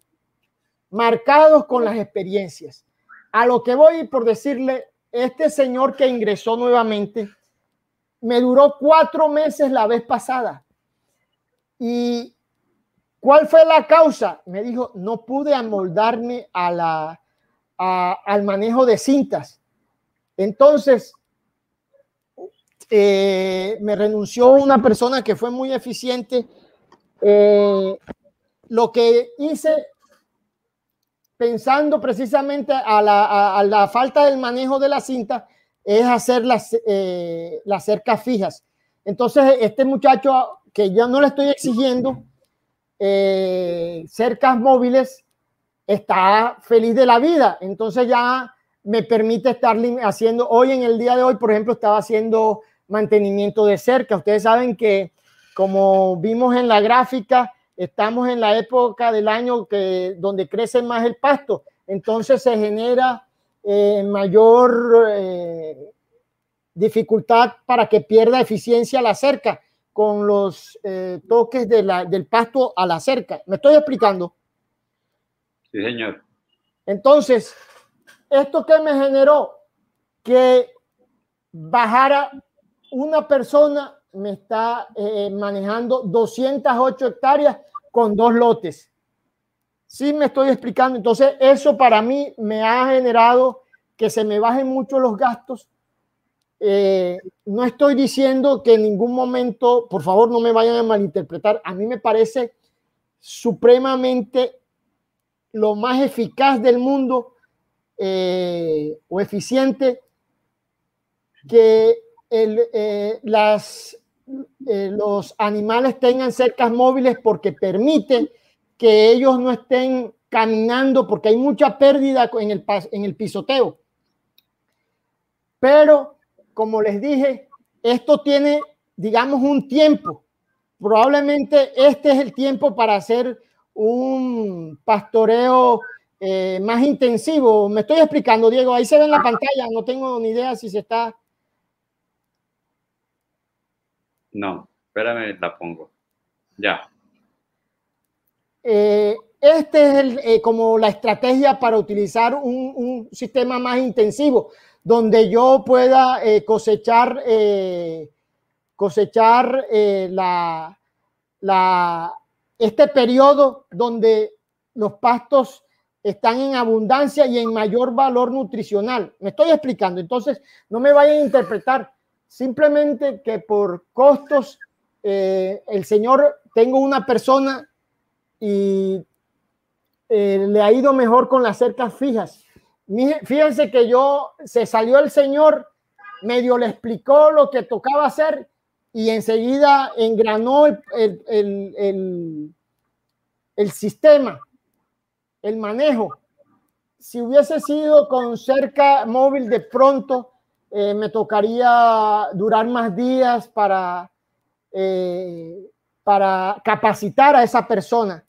[SPEAKER 2] marcados con las experiencias. A lo que voy por decirle, este señor que ingresó nuevamente, me duró cuatro meses la vez pasada. ¿Y cuál fue la causa? Me dijo, no pude amoldarme a la, al manejo de cintas. Entonces, eh, me renunció una persona que fue muy eficiente. Eh, lo que hice pensando precisamente a la, falta del manejo de la cinta, es hacer las, eh, las cercas fijas. Entonces, este muchacho que yo no le estoy exigiendo cercas móviles, está feliz de la vida. Entonces ya me permite estar haciendo, hoy en el día de hoy, por ejemplo, estaba haciendo mantenimiento de cerca. Ustedes saben que, como vimos en la gráfica, estamos en la época del año que, donde crece más el pasto, entonces se genera eh, mayor eh, dificultad para que pierda eficiencia la cerca con los eh, toques de la, del pasto a la cerca. ¿Me estoy explicando?
[SPEAKER 1] Sí, señor.
[SPEAKER 2] Entonces, ¿esto que me generó? Que bajara una persona me está eh, manejando 208 hectáreas con dos lotes. Sí me estoy explicando. Entonces, eso para mí me ha generado que se me bajen mucho los gastos. Eh, no estoy diciendo que en ningún momento, por favor, no me vayan a malinterpretar. A mí me parece supremamente lo más eficaz del mundo eh, o eficiente que el, las eh, los animales tengan cercas móviles porque permite que ellos no estén caminando porque hay mucha pérdida en el, en el pisoteo. Pero, como les dije, esto tiene, digamos, un tiempo. Probablemente este es el tiempo para hacer un pastoreo eh, más intensivo. Me estoy explicando, Diego. Ahí se ve en la pantalla. No tengo ni idea si se está
[SPEAKER 1] No, espérame, la pongo. Ya.
[SPEAKER 2] Eh, este es el, eh, como la estrategia para utilizar un, sistema más intensivo, donde yo pueda eh, cosechar, cosechar la, la, este periodo donde los pastos están en abundancia y en mayor valor nutricional. Me estoy explicando, entonces no me vayan a interpretar simplemente que por costos, eh, el señor, tengo una persona y eh, le ha ido mejor con las cercas fijas. Fíjense que yo, se salió el señor, medio le explicó lo que tocaba hacer y enseguida engranó el, el, el sistema, el manejo. Si hubiese sido con cerca móvil de pronto, eh, me tocaría durar más días para, eh, para capacitar a esa persona.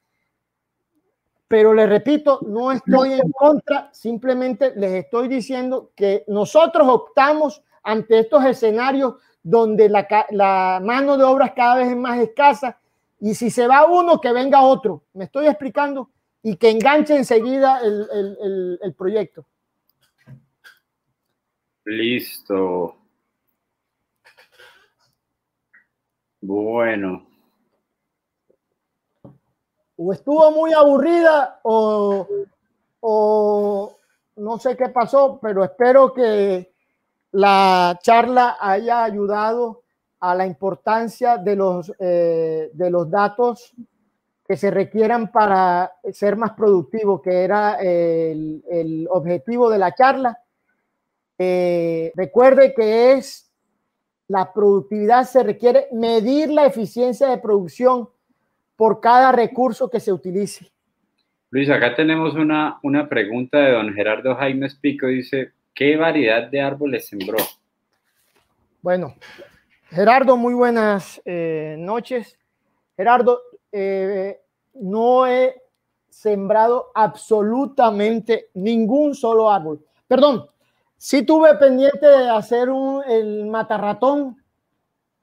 [SPEAKER 2] Pero les repito, no estoy en contra, simplemente les estoy diciendo que nosotros optamos ante estos escenarios donde la, la mano de obra cada vez es más escasa y si se va uno, que venga otro. Me estoy explicando y que enganche enseguida el, el, el proyecto.
[SPEAKER 1] Listo. Bueno.
[SPEAKER 2] O estuvo muy aburrida o, no sé qué pasó, pero espero que, la charla haya ayudado a la importancia de los, eh, de los datos que se requieran para ser más productivo, que era el, el objetivo de la charla. Eh, recuerde que es la productividad, se requiere medir la eficiencia de producción por cada recurso que se utilice.
[SPEAKER 1] Luis, acá tenemos una, una pregunta de don Gerardo Jaime Pico. Dice, ¿qué variedad de árboles sembró?
[SPEAKER 2] Bueno, Gerardo, muy buenas eh, noches. Gerardo, eh, no he sembrado absolutamente ningún solo árbol. Perdón, sí tuve pendiente de hacer un, el matarratón,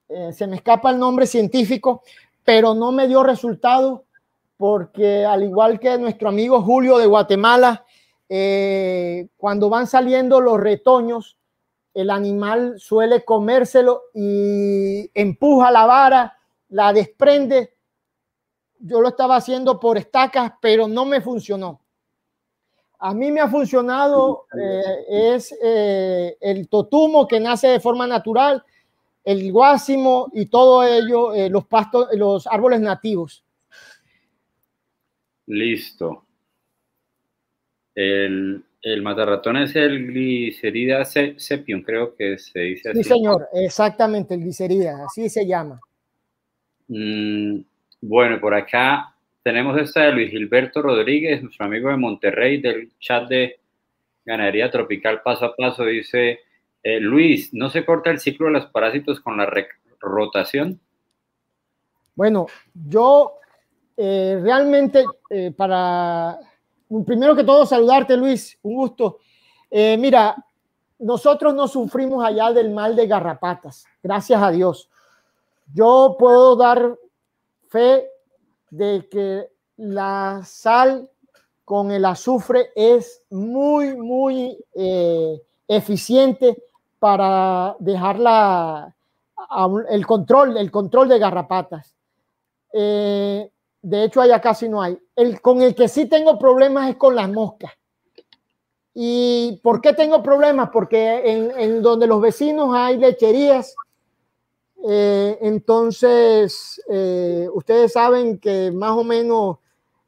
[SPEAKER 2] eh, se me escapa el nombre científico, pero no me dio resultado porque al igual que nuestro amigo Julio de Guatemala, cuando van saliendo los retoños, el animal suele comérselo y empuja la vara, la desprende. Yo lo estaba haciendo por estacas, pero no me funcionó. A mí me ha funcionado eh, es eh, el totumo que nace de forma natural, el guásimo y todo ello, eh, los pastos, los árboles nativos.
[SPEAKER 1] Listo. El, el matarratón es el glicerida sepium, creo que se dice
[SPEAKER 2] así. Sí, señor, exactamente, el glicerida, así se llama.
[SPEAKER 1] Mm, bueno, por acá tenemos esta de Luis Gilberto Rodríguez, nuestro amigo de Monterrey, del chat de Ganadería Tropical Paso a Paso. Dice, eh, Luis, ¿no se corta el ciclo de los parásitos con la rotación?
[SPEAKER 2] Bueno, yo eh, realmente eh, para primero que todo, saludarte, Luis, un gusto. Eh, mira, nosotros no sufrimos allá del mal de garrapatas, gracias a Dios. Yo puedo dar fe de que la sal con el azufre es muy, muy eh, eficiente para dejar el control, el control de garrapatas. Eh, de hecho, allá casi no hay. El con el que sí tengo problemas es con las moscas. ¿Y por qué tengo problemas? Porque en, donde los vecinos hay lecherías, eh, entonces eh, ustedes saben que más o menos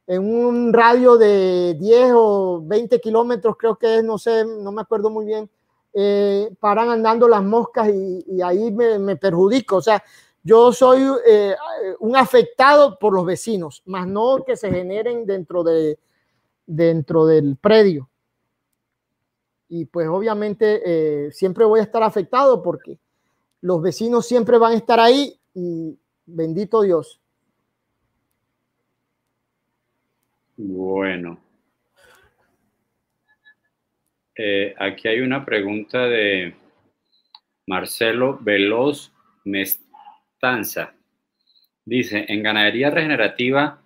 [SPEAKER 2] en un radio de 10 o 20 kilómetros, creo que es, no sé, no me acuerdo muy bien, eh, paran andando las moscas y, ahí me, me perjudico. O sea, yo soy eh, un afectado por los vecinos, más no que se generen dentro, de, dentro del predio. Y pues obviamente eh, siempre voy a estar afectado porque los vecinos siempre van a estar ahí y bendito Dios.
[SPEAKER 1] Bueno. Eh, aquí hay una pregunta de Marcelo Veloz Dice, en ganadería regenerativa,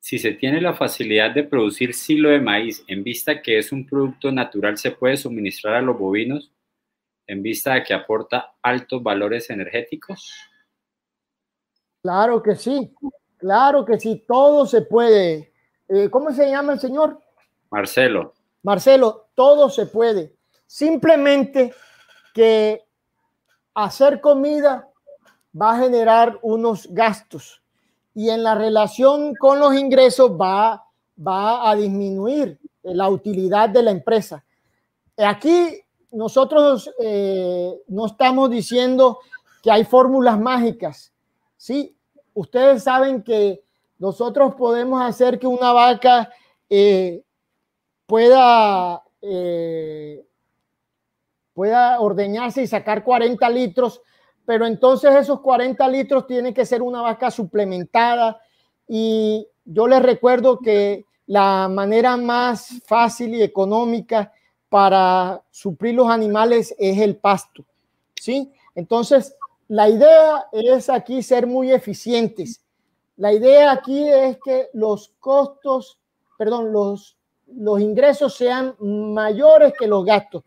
[SPEAKER 1] si se tiene la facilidad de producir silo de maíz en vista que es un producto natural, se puede suministrar a los bovinos en vista de que aporta altos valores energéticos.
[SPEAKER 2] Claro que sí, claro que sí, todo se puede. Eh, ¿Cómo se llama el señor?
[SPEAKER 1] Marcelo.
[SPEAKER 2] Marcelo, todo se puede. Simplemente que hacer comida va a generar unos gastos y en la relación con los ingresos va, va a disminuir la utilidad de la empresa. Aquí nosotros eh, no estamos diciendo que hay fórmulas mágicas. Sí, ustedes saben que nosotros podemos hacer que una vaca eh, pueda, eh, pueda ordeñarse y sacar 40 litros pero entonces esos 40 litros tienen que ser una vaca suplementada y yo les recuerdo que la manera más fácil y económica para suplir los animales es el pasto, ¿sí? Entonces, la idea es aquí ser muy eficientes. La idea aquí es que los costos, perdón, los, los ingresos sean mayores que los gastos,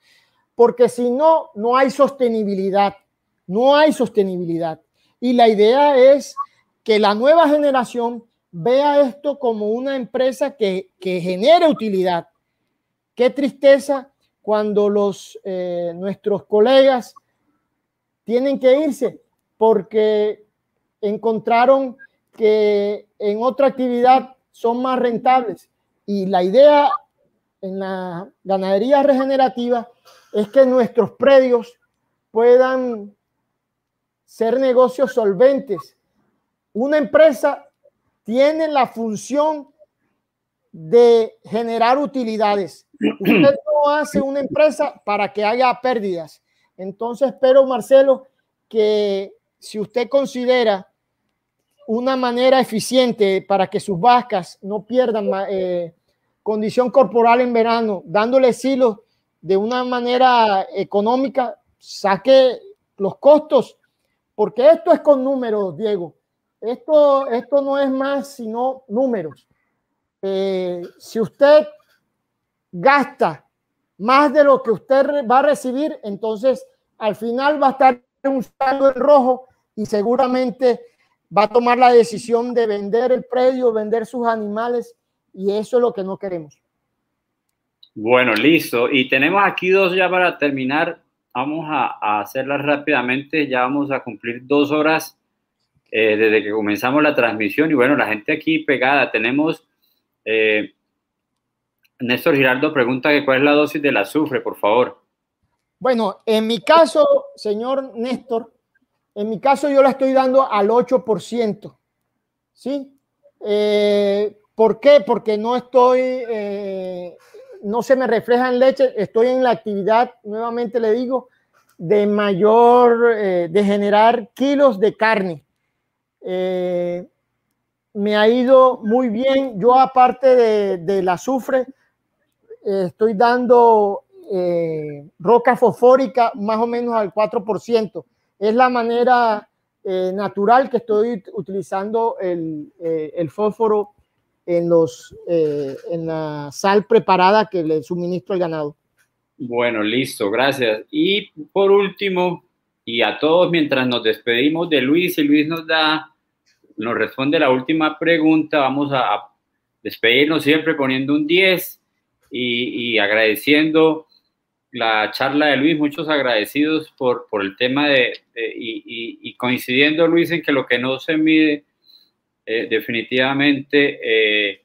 [SPEAKER 2] porque si no, no hay sostenibilidad. No hay sostenibilidad. Y la idea es que la nueva generación vea esto como una empresa que, genere utilidad. Qué tristeza cuando los, eh, nuestros colegas tienen que irse porque encontraron que en otra actividad son más rentables. Y la idea en la ganadería regenerativa es que nuestros predios puedan ser negocios solventes. Una empresa tiene la función de generar utilidades. Usted no hace una empresa para que haya pérdidas. Entonces, espero, Marcelo, que si usted considera una manera eficiente para que sus vacas no pierdan eh, condición corporal en verano, dándole silos de una manera económica, saque los costos, porque esto es con números, Diego. Esto, esto no es más sino números. Eh, si usted gasta más de lo que usted va a recibir, entonces al final va a estar un saldo en rojo y seguramente va a tomar la decisión de vender el predio, vender sus animales y eso es lo que no queremos.
[SPEAKER 1] Bueno, listo. Y tenemos aquí dos ya para terminar. Vamos a, hacerlas rápidamente. Ya vamos a cumplir dos horas eh, desde que comenzamos la transmisión. Y bueno, la gente aquí pegada. Tenemos eh, Néstor Giraldo pregunta que cuál es la dosis del azufre, por favor.
[SPEAKER 2] Bueno, en mi caso, señor Néstor, en mi caso yo la estoy dando al 8%. ¿Sí? Eh, ¿Por qué? Porque no estoy, eh, no se me refleja en leche, estoy en la actividad, nuevamente le digo, de mayor, eh, de generar kilos de carne. me ha ido muy bien. Yo aparte de, del azufre, estoy dando roca fosfórica más o menos al 4% es la manera eh, natural que estoy utilizando el, eh, fósforo en, los, eh, en la sal preparada que le suministro al ganado.
[SPEAKER 1] Bueno, listo, gracias. Y por último, y a todos mientras nos despedimos de Luis, y Luis nos da, nos responde la última pregunta, vamos a despedirnos siempre poniendo un 10 y, y agradeciendo la charla de Luis, muchos agradecidos por, por el tema de, y, coincidiendo Luis en que lo que no se mide eh, definitivamente eh,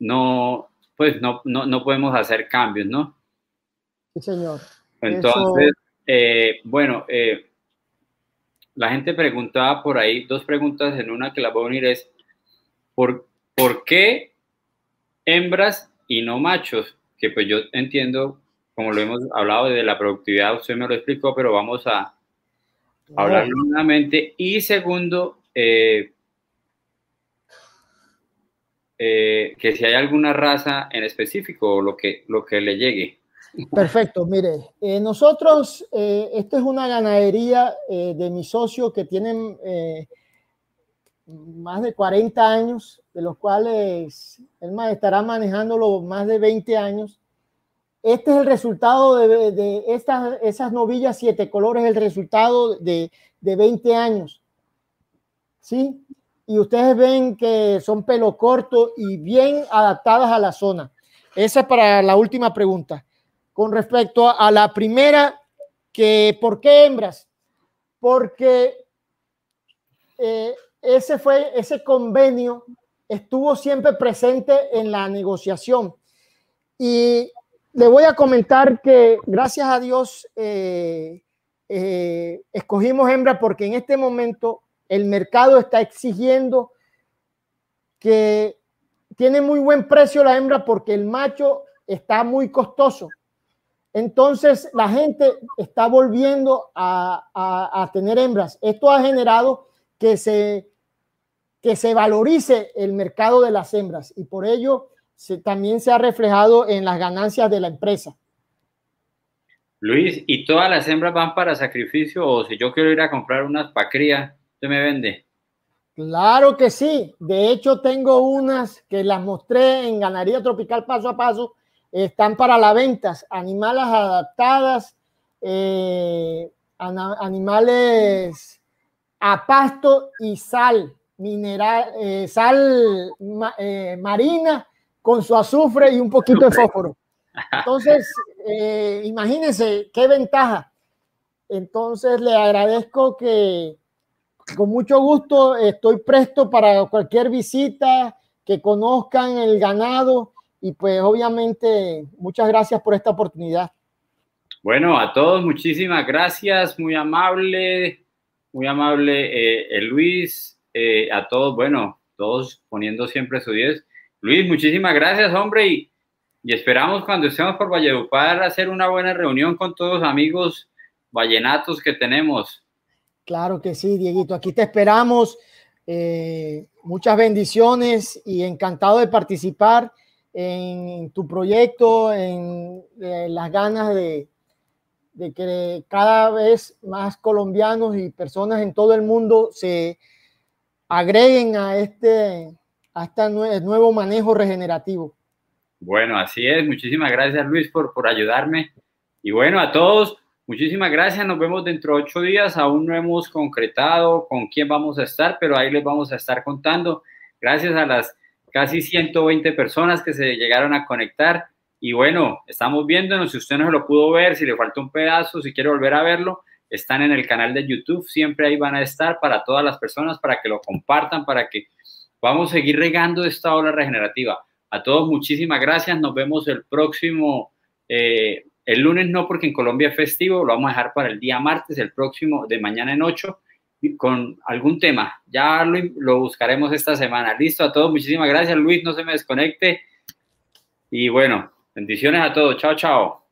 [SPEAKER 1] no, pues no, no, podemos hacer cambios, ¿no?
[SPEAKER 2] Sí, señor.
[SPEAKER 1] Entonces, eh, bueno, la gente preguntaba por ahí, dos preguntas en una que la voy a unir es, ¿por, ¿por qué hembras y no machos? Que pues yo entiendo como lo hemos hablado de la productividad, usted me lo explicó, pero vamos a hablar nuevamente. Y segundo, eh, eh, que si hay alguna raza en específico o lo que, lo que le llegue.
[SPEAKER 2] Perfecto, mire, eh, nosotros, esto es una ganadería de mi socio que tienen más de 40 años, de los cuales él estará manejándolo más de 20 años. Este es el resultado de, estas, esas novillas siete colores, el resultado de, 20 años. ¿Sí? Y ustedes ven que son pelo corto y bien adaptadas a la zona. Esa es para la última pregunta. Con respecto a, la primera, que ¿por qué hembras? Porque eh, ese fue ese convenio estuvo siempre presente en la negociación y le voy a comentar que gracias a Dios eh, eh, escogimos hembra porque en este momento el mercado está exigiendo que tiene muy buen precio la hembra porque el macho está muy costoso. Entonces la gente está volviendo a, tener hembras. Esto ha generado que se, que se valorice el mercado de las hembras y por ello también se ha reflejado en las ganancias de la empresa.
[SPEAKER 1] Luis, ¿y todas las hembras van para sacrificio o si yo quiero ir a comprar unas para cría, usted me vende?
[SPEAKER 2] Claro que sí. De hecho, tengo unas que las mostré en Ganadería Tropical paso a paso. Están para la venta. Animales adaptadas, eh, animales a pasto y sal, mineral, eh, sal eh, marina con su azufre y un poquito de fósforo. Entonces, imagínense qué ventaja. Entonces le agradezco que con mucho gusto estoy presto para cualquier visita, que conozcan el ganado y pues obviamente muchas gracias por esta oportunidad.
[SPEAKER 1] Bueno, a todos muchísimas gracias, muy amable, muy amable eh, Luis, eh, a todos, bueno, todos poniendo siempre su 10. Luis, muchísimas gracias, hombre, y, y esperamos cuando estemos por Valledupar hacer una buena reunión con todos los amigos vallenatos que tenemos.
[SPEAKER 2] Claro que sí, Dieguito, aquí te esperamos. Eh, muchas bendiciones y encantado de participar en tu proyecto, en las ganas de, de que cada vez más colombianos y personas en todo el mundo se agreguen a este, a este nuevo manejo regenerativo.
[SPEAKER 1] Bueno, así es. Muchísimas gracias Luis por, por ayudarme. Y bueno, a todos, muchísimas gracias. Nos vemos dentro de ocho días. Aún no hemos concretado con quién vamos a estar, pero ahí les vamos a estar contando. Gracias a las casi 120 personas que se llegaron a conectar. Y bueno, estamos viéndonos. Si usted no se lo pudo ver, si le falta un pedazo, si quiere volver a verlo, están en el canal de YouTube. Siempre ahí van a estar para todas las personas, para que lo compartan, para que vamos a seguir regando esta ola regenerativa. A todos, muchísimas gracias. Nos vemos el próximo, eh, el lunes no, porque en Colombia es festivo. Lo vamos a dejar para el día martes, el próximo de mañana en 8, con algún tema. Ya lo, lo buscaremos esta semana. Listo, a todos, muchísimas gracias. Luis, no se me desconecte. Y bueno, Bendiciones a todos. Chao, chao.